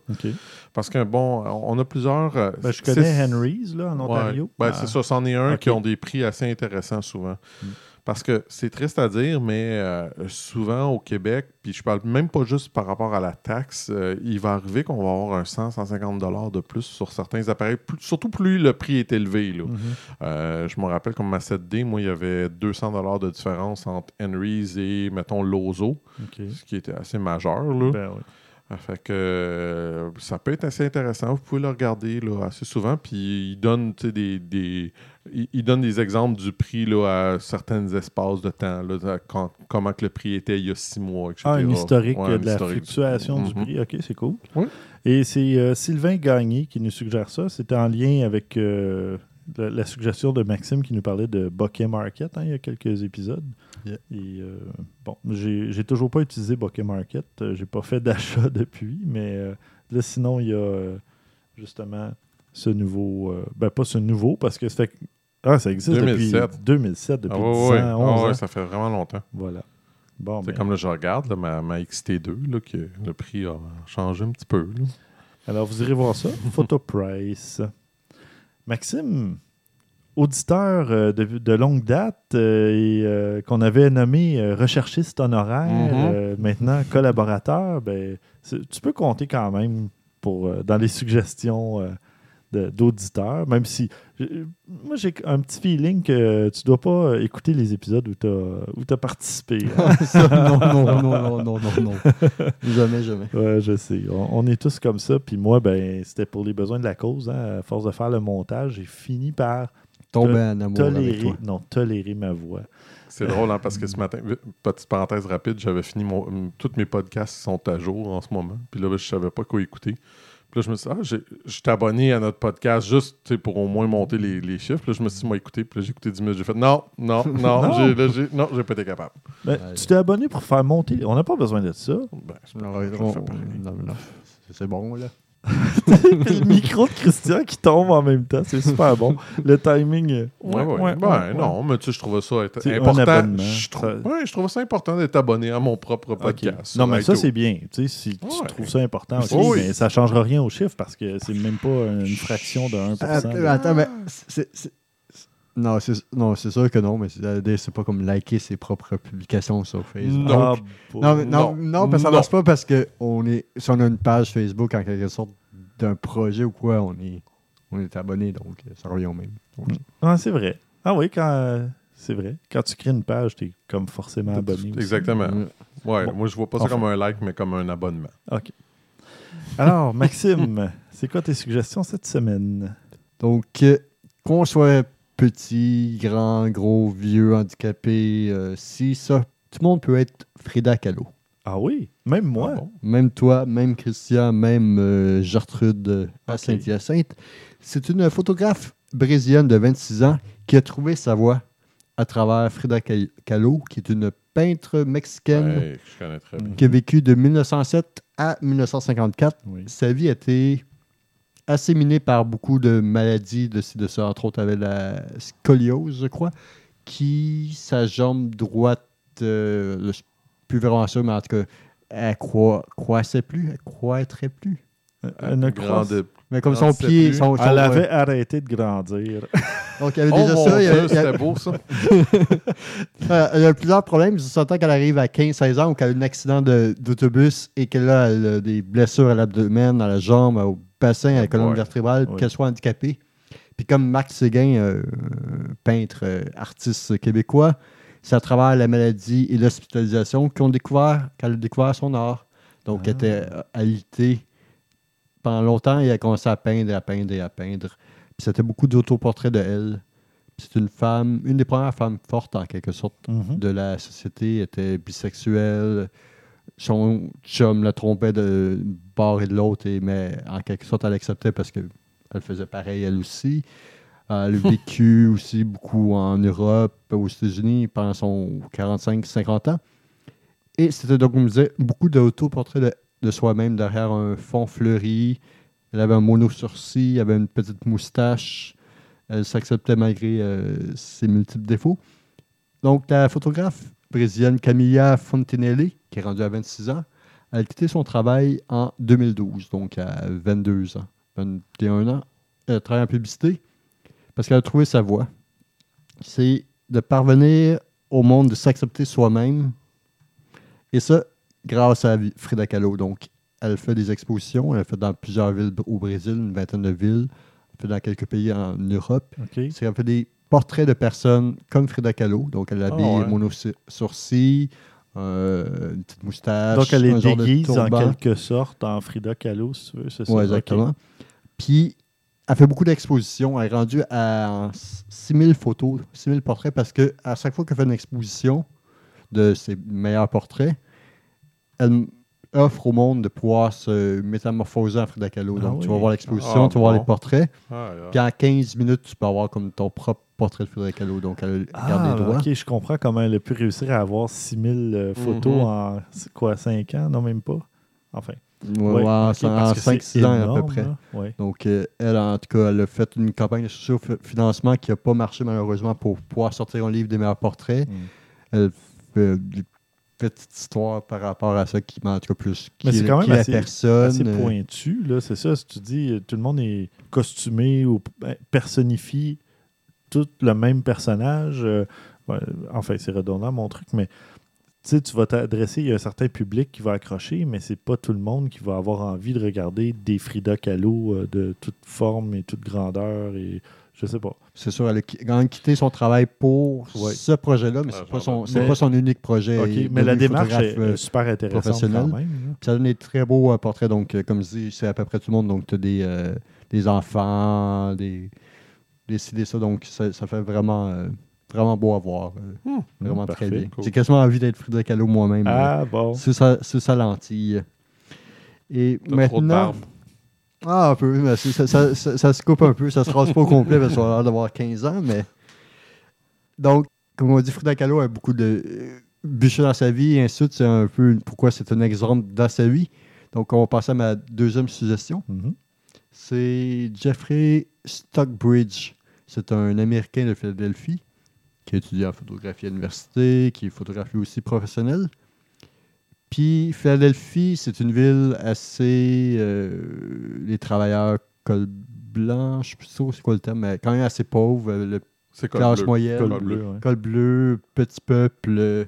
Parce que, bon, on a plusieurs. euh, Ben, je connais Henry's là, en Ouais. Ontario. Ben, Ah, c'est ça, c'en est un ok. qui ont des prix assez intéressants souvent. Mm. Parce que c'est triste à dire, mais euh, souvent au Québec, puis je parle même pas juste par rapport à la taxe, euh, il va arriver qu'on va avoir un 100-150 dollars de plus sur certains appareils, plus- surtout plus le prix est élevé. là. mhm. Euh, je me rappelle comme ma 7D, moi, il y avait 200 dollars de différence entre Henry's et, mettons, Lozo, ce qui était assez majeur. Là. Ben oui. Euh, Fait que euh, ça peut être assez intéressant. Vous pouvez le regarder là, assez souvent. Puis il donne des, des, il, il donne des exemples du prix là, à certains espaces de temps. Là, quand- comment que le prix était il y a six mois, etc. Ah, un historique Ouais, un de la historique. fluctuation du Mhm. prix. OK, c'est cool. Oui. Et c'est euh, Sylvain Gagné qui nous suggère ça. C'était en lien avec euh, la, la suggestion de Maxime qui nous parlait de Bokeh Market hein, il y a quelques épisodes. Yeah. Et euh, bon, j'ai toujours pas utilisé Bokeh Market. Euh, j'ai pas fait d'achat depuis, mais euh, là, sinon, il y a justement ce nouveau. ben, pas ce nouveau, parce que ça fait. Ah, ça existe 2007. depuis 2007, depuis Ah, ouais, 10 ouais. ans, Ah, 11 ouais, ans. ça fait vraiment longtemps. Voilà. Bon, C'est ben, comme là, je regarde là, ma, ma XT2, là, que le prix a changé un petit peu. là. Alors, vous irez voir ça. Photoprice. Maxime, auditeur euh, de, de longue date euh, et euh, qu'on avait nommé recherchiste honoraire, Mhm. euh, maintenant collaborateur, ben, tu peux compter quand même pour, dans les suggestions d'auditeurs, même si moi j'ai un petit feeling que tu dois pas écouter les épisodes où tu as, participé. hein. Non, non, non, non, non, non, non. Jamais, jamais. Ouais, je sais. On, on est tous comme ça. Puis moi, ben, c'était pour les besoins de la cause. hein. À force de faire le montage, j'ai fini par Tomber en amour avec tolérer, toi. non, tolérer ma voix. C'est drôle, hein, parce que ce matin, petite parenthèse rapide, j'avais fini mon. Tous mes podcasts sont à jour en ce moment. Puis là, ben, je savais pas quoi écouter. Puis là, je me suis dit, ah, j'ai- je suis abonné à notre podcast juste pour au moins monter les, les chiffres. Puis là, je me suis dit, moi, écouter. Puis là, j'ai écouté 10 minutes. J'ai fait, non, non, non, Non. j'ai, là, j'ai- non, j'ai pas été capable. Ben, Ouais. tu t'es abonné pour faire monter. On n'a pas besoin de ça. Ben, c'est Non, on- non, c'est- c'est bon, là. Puis le micro de Christian qui tombe en même temps, c'est super bon. Le timing. Ouais, ouais. ben, non, mais tu sais, je trouvais ça important. Je, trou- ça- ouais, je trouvais ça important d'être abonné à mon propre podcast. Non, mais ça, c'est bien. Tu sais, si tu Ouais. trouves ça important aussi, Oui. mais ça ne changera rien au chiffre parce que c'est même pas une fraction de 1%. Attends, de- attends, mais c'est- Non, c'est non, c'est sûr que non, mais c'est euh, c'est pas comme liker ses propres publications sur Facebook. Non. Ah, Non, mais- non, Non. non, parce que ça marche pas parce que on est, si on a une page Facebook en quelque sorte d'un projet ou quoi, on est, on est abonné, donc euh, ça revient au même. Donc, Ah, c'est vrai. Ah oui, quand euh, c'est vrai. Quand tu crées une page, tu es comme forcément abonné. aussi. Exactement. euh, Ouais, Bon. moi, je vois pas ça Enfin. comme un like, mais comme un abonnement. OK. Alors, Maxime, c'est quoi tes suggestions cette semaine? Donc, euh, qu'on soit petit, grand, gros, vieux, handicapé, euh, si ça, tout le monde peut être Frida Kahlo. Ah oui, même moi. Ah bon? Même toi, même Christian, même euh, Gertrude euh, à Ok. Saint-Hyacinthe. C'est une photographe brésilienne de 26 ans qui a trouvé sa voie à travers Frida Kah- Kahlo, qui est une peintre mexicaine Ouais, je connais très bien. qui a vécu de 1907 à 1954. Oui. Sa vie a été assez minée par beaucoup de maladies de ci, de ça. Entre autres, avec la scoliose, je crois, qui, sa jambe droite, euh, je ne suis plus vraiment sûr, mais en tout cas, elle croi- croissait plus, elle croîtrait plus. Elle ne Grande- Mais comme son pied, plus. son, son- Elle ouais. avait arrêté de grandir. Donc, il y avait Oh déjà ça. il y avait- il y c'était beau, ça. Euh, elle a plusieurs problèmes. Je sentais qu'elle arrive à 15-16 ans ou qu'elle a eu un accident de- d'autobus et qu'elle a, elle a des blessures à l'abdomen, à la jambe, au bassin, à la colonne vertébrale, Ouais. qu'elle soit handicapée. Puis comme Marc Séguin, euh, peintre, euh, artiste québécois, c'est à travers la maladie et l'hospitalisation qu'on découvert, qu'elle a découvert son art. Donc, Ah. elle était euh, alitée pendant longtemps et elle a commencé à peindre et à peindre et à peindre. Puis c'était beaucoup d'autoportraits de elle. C'est une femme, une des premières femmes fortes en quelque sorte Mhm. de la société, était bisexuelle. Son chum la trompait de bord et de l'autre, et- mais en quelque sorte, elle acceptait parce qu'elle faisait pareil elle aussi. Elle a vécu aussi beaucoup en Europe, aux États-Unis pendant son 45-50 ans. Et c'était donc, comme je disais, beaucoup d'autoportraits de, de soi-même derrière un fond fleuri. Elle avait un mono-sourcil, elle avait une petite moustache. Elle s'acceptait malgré euh, ses multiples défauts. Donc, la photographe brésilienne Camilla Fontenelle, qui est rendue à 26 ans, elle a quitté son travail en 2012, donc à 22 ans, 21 ans. Elle travaille en publicité parce qu'elle a trouvé sa voie. C'est de parvenir au monde de s'accepter soi-même. Et ça, grâce à Frida Kahlo. Donc, elle fait des expositions. Elle a fait dans plusieurs villes au Brésil, une vingtaine de villes. Elle fait dans quelques pays en Europe. OK. C'est qu'elle fait des portraits de personnes comme Frida Kahlo. Donc, elle a des ouais. mono-sourcils, euh, une petite moustache. Donc, elle est déguise en quelque sorte en Frida Kahlo, si tu veux. C'est ça? Oui, OK. exactement. Puis, elle fait beaucoup d'expositions. Elle est rendue à 6000 photos, 6000 portraits, parce que à chaque fois qu'elle fait une exposition de ses meilleurs portraits, elle offre au monde de pouvoir se métamorphoser en Frida Kahlo. Ah Donc, tu vas voir l'exposition, Ah, tu vas voir les portraits. Ah. Puis en 15 minutes, tu peux avoir comme ton propre portrait de Frida Kahlo. Donc, elle garde Ah, les droits. OK, je comprends comment elle a pu réussir à avoir 6000 euh, photos Mhm. en, c'est quoi, 5 ans? Non, même pas. Enfin. Ouais, Ouais, ouais, en ok, parce que c'est 5-6 ans à peu près. Ouais. Donc, euh, elle, en tout cas, elle a fait une campagne de socio-financement qui n'a pas marché malheureusement pour pouvoir sortir un livre des meilleurs portraits. Mm. Elle fait des petites histoires par rapport à ça qui en tout cas plus qui, Mais c'est est- quand même assez- personne. assez euh, pointu, là, c'est ça. Si tu dis euh, tout le monde est costumé ou personnifie tout le même personnage, euh, ouais, enfin, c'est redondant mon truc, mais tu sais, tu vas t'adresser à un certain public qui va accrocher, mais c'est pas tout le monde qui va avoir envie de regarder des Frida Kahlo euh, de toute forme et toute grandeur et je sais pas. C'est sûr, elle a quand quitté son travail pour Ouais. ce projet-là, mais c'est pas, son, Mais- pas son unique projet. Il mais la démarche est, euh, super intéressante quand même. ça donne des très beaux euh, portraits. Donc, euh, comme je dis, c'est à peu près tout le monde. Donc, tu as des, euh, des enfants, des, des ci, des ça. Donc, ça, ça fait vraiment, euh, vraiment beau à voir. euh, Hmm. vraiment parfait, très bien. cool. J'ai quasiment envie d'être Frida Kahlo moi-même. euh, Ah, bon. sur sa, lentille. Et T'as trop de maintenant. Ah, un peu. mais ça, ça- ça- ça se coupe un peu. Ça se rase pas au complet parce qu'on a l'air d'avoir 15 ans. Mais. Donc, comme on dit, Frida Kahlo a beaucoup de euh, bûchers dans sa vie. Et ainsi de suite, c'est un peu pourquoi c'est un exemple dans sa vie. Donc, on va passer à ma deuxième suggestion. Mhm. C'est Jeffrey Stockbridge. C'est un Américain de Philadelphie qui a étudié en photographie à l'université, qui est photographe aussi professionnel. Puis Philadelphie, c'est une ville assez. euh, les travailleurs col blanc, je sais plus trop c'est quoi le terme, mais quand même assez pauvre. euh, Le classe bleu. moyenne, Col bleu, bleu. ouais. col bleu, petit peuple. euh,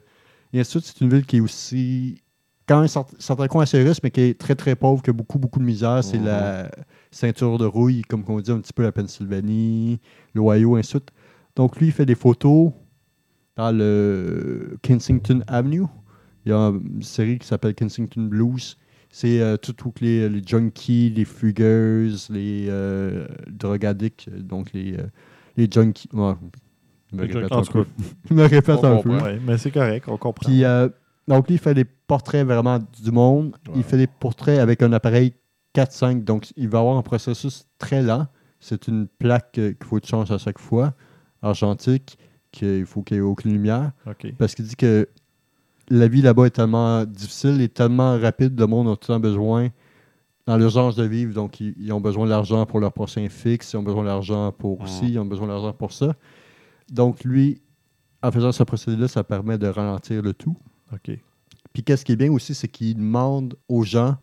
Et ainsi de suite, c'est une ville qui est aussi. Quand même, cert- certains coins assez riches, mais qui est très très pauvre, qui a beaucoup beaucoup de misère. C'est la ceinture de rouille, comme on dit un petit peu la Pennsylvanie, l'Ohio, ainsi de suite. Donc lui, il fait des photos dans le Kensington Avenue. Il y a une série qui s'appelle Kensington Blues. C'est euh, tout, tout les, les junkies, les fugueuses, les euh, drug addicts, donc les, euh, les junkies. Ouais, je me répète un peu. Je me répète On un comprend. peu. ouais, mais c'est correct, on comprend. Puis, euh, donc, lui, il fait des portraits vraiment du monde. Ouais. Il fait des portraits avec un appareil 4-5. Donc, il va avoir un processus très lent. C'est une plaque euh, qu'il faut que tu changes à chaque fois, argentique, qu'il faut qu'il n'y ait aucune lumière. Parce qu'il dit que la vie là-bas est tellement difficile et tellement rapide, le monde a tout le temps besoin, dans l'urgence de vivre, donc ils, ils ont besoin d'argent pour leur prochain fixe, ils ont besoin d'argent pour Mhm. ci, ils ont besoin d'argent pour ça. Donc lui, en faisant ce procédé-là, ça permet de ralentir le tout. OK. Puis qu'est-ce qui est bien aussi, c'est qu'il demande aux gens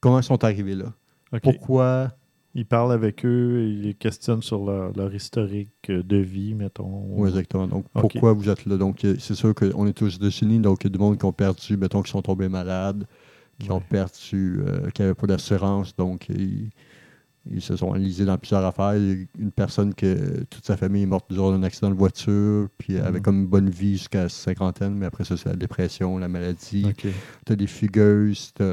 comment ils sont arrivés là? Pourquoi? Il parle avec eux, il les questionne sur leur, leur historique de vie, mettons. Oui, exactement. Donc, pourquoi vous êtes là? Donc, euh, c'est sûr qu'on est aux États-Unis, donc il y a du monde qui ont perdu, mettons, qui sont tombés malades, qui ont perdu, euh, qui n'avaient pas d'assurance, donc ils, ils se sont enlisés dans plusieurs affaires. Une personne que toute sa famille est morte lors d'un accident de voiture, puis elle avait Mhm. comme une bonne vie jusqu'à cinquantaine, mais après ça, c'est la dépression, la maladie. OK. Tu as des fugueuses, tu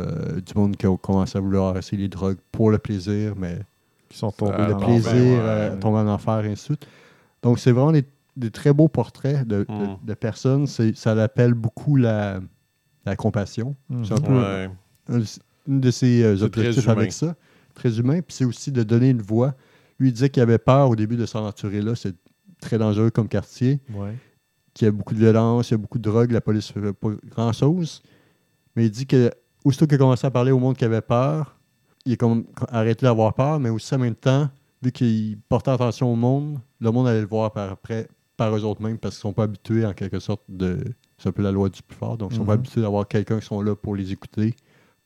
du monde qui a commencé à vouloir essayer les drogues pour le plaisir, mais Qui sont tombés le plaisir, ben ouais. euh, tomber en enfer, et ainsi de suite. Donc, c'est vraiment des, des très beaux portraits de, de- Mm. de personnes. Ça l'appelle beaucoup la, la compassion. Mhm. C'est un peu Ouais. un, une de ses euh, objectifs avec ça. Très humain. Puis c'est aussi de donner une voix. Lui, il disait qu'il avait peur au début de s'aventurer là. C'est très dangereux comme quartier. Ouais. Qu'il y a beaucoup de violence, il y a beaucoup de drogue. La police ne fait pas grand-chose. Mais il dit que aussitôt qu'il a commencé à parler au monde qui avait peur, il a comme arrêté d'avoir peur, mais aussi en même temps, vu qu'il portait attention au monde, le monde allait le voir par après, par eux autres mêmes, parce qu'ils sont pas habitués en quelque sorte de. C'est un peu la loi du plus fort. Donc, ils sont pas Mhm. habitués d'avoir quelqu'un qui sont là pour les écouter,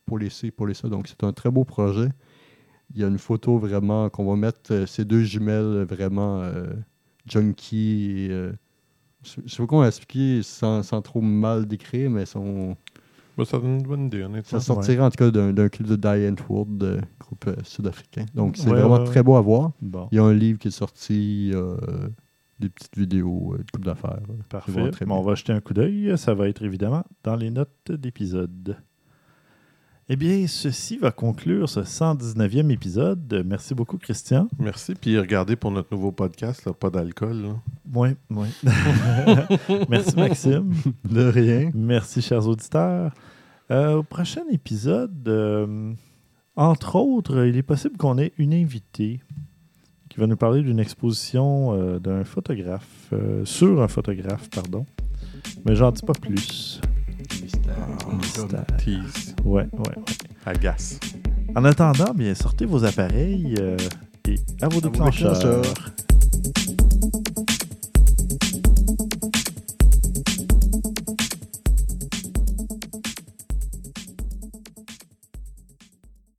pour les ci, pour les ça. Donc, c'est un très beau projet. Il y a une photo vraiment qu'on va mettre euh, ces deux jumelles vraiment euh, junkie. et, euh, je sais pas comment expliquer sans, sans trop mal décrire, mais sont, Ben, ça donne une bonne idée, honnêtement. ça sortirait en tout cas d'un d'un clip de Diane Wood, euh, groupe euh, sud-africain. Donc c'est Ouais, vraiment très beau à voir. Bon. Il y a un livre qui est sorti, il y a, euh, des petites vidéos, euh, de coupe d'affaires. euh, Parfait. Bon, on va jeter un coup d'œil. Ça va être évidemment dans les notes d'épisode. Eh bien, ceci va conclure ce 119e épisode. Merci beaucoup, Christian. Merci. Puis regardez pour notre nouveau podcast, là, pas d'alcool. là. Oui, oui. Merci, Maxime. De rien. Merci, chers auditeurs. Euh, au prochain épisode, euh, entre autres, il est possible qu'on ait une invitée qui va nous parler d'une exposition euh, d'un photographe, euh, sur un photographe, pardon. Mais j'en dis pas plus. Tease. Ouais, ouais, ouais. Agace. En attendant, bien, sortez vos appareils euh, et à vos déclencheurs.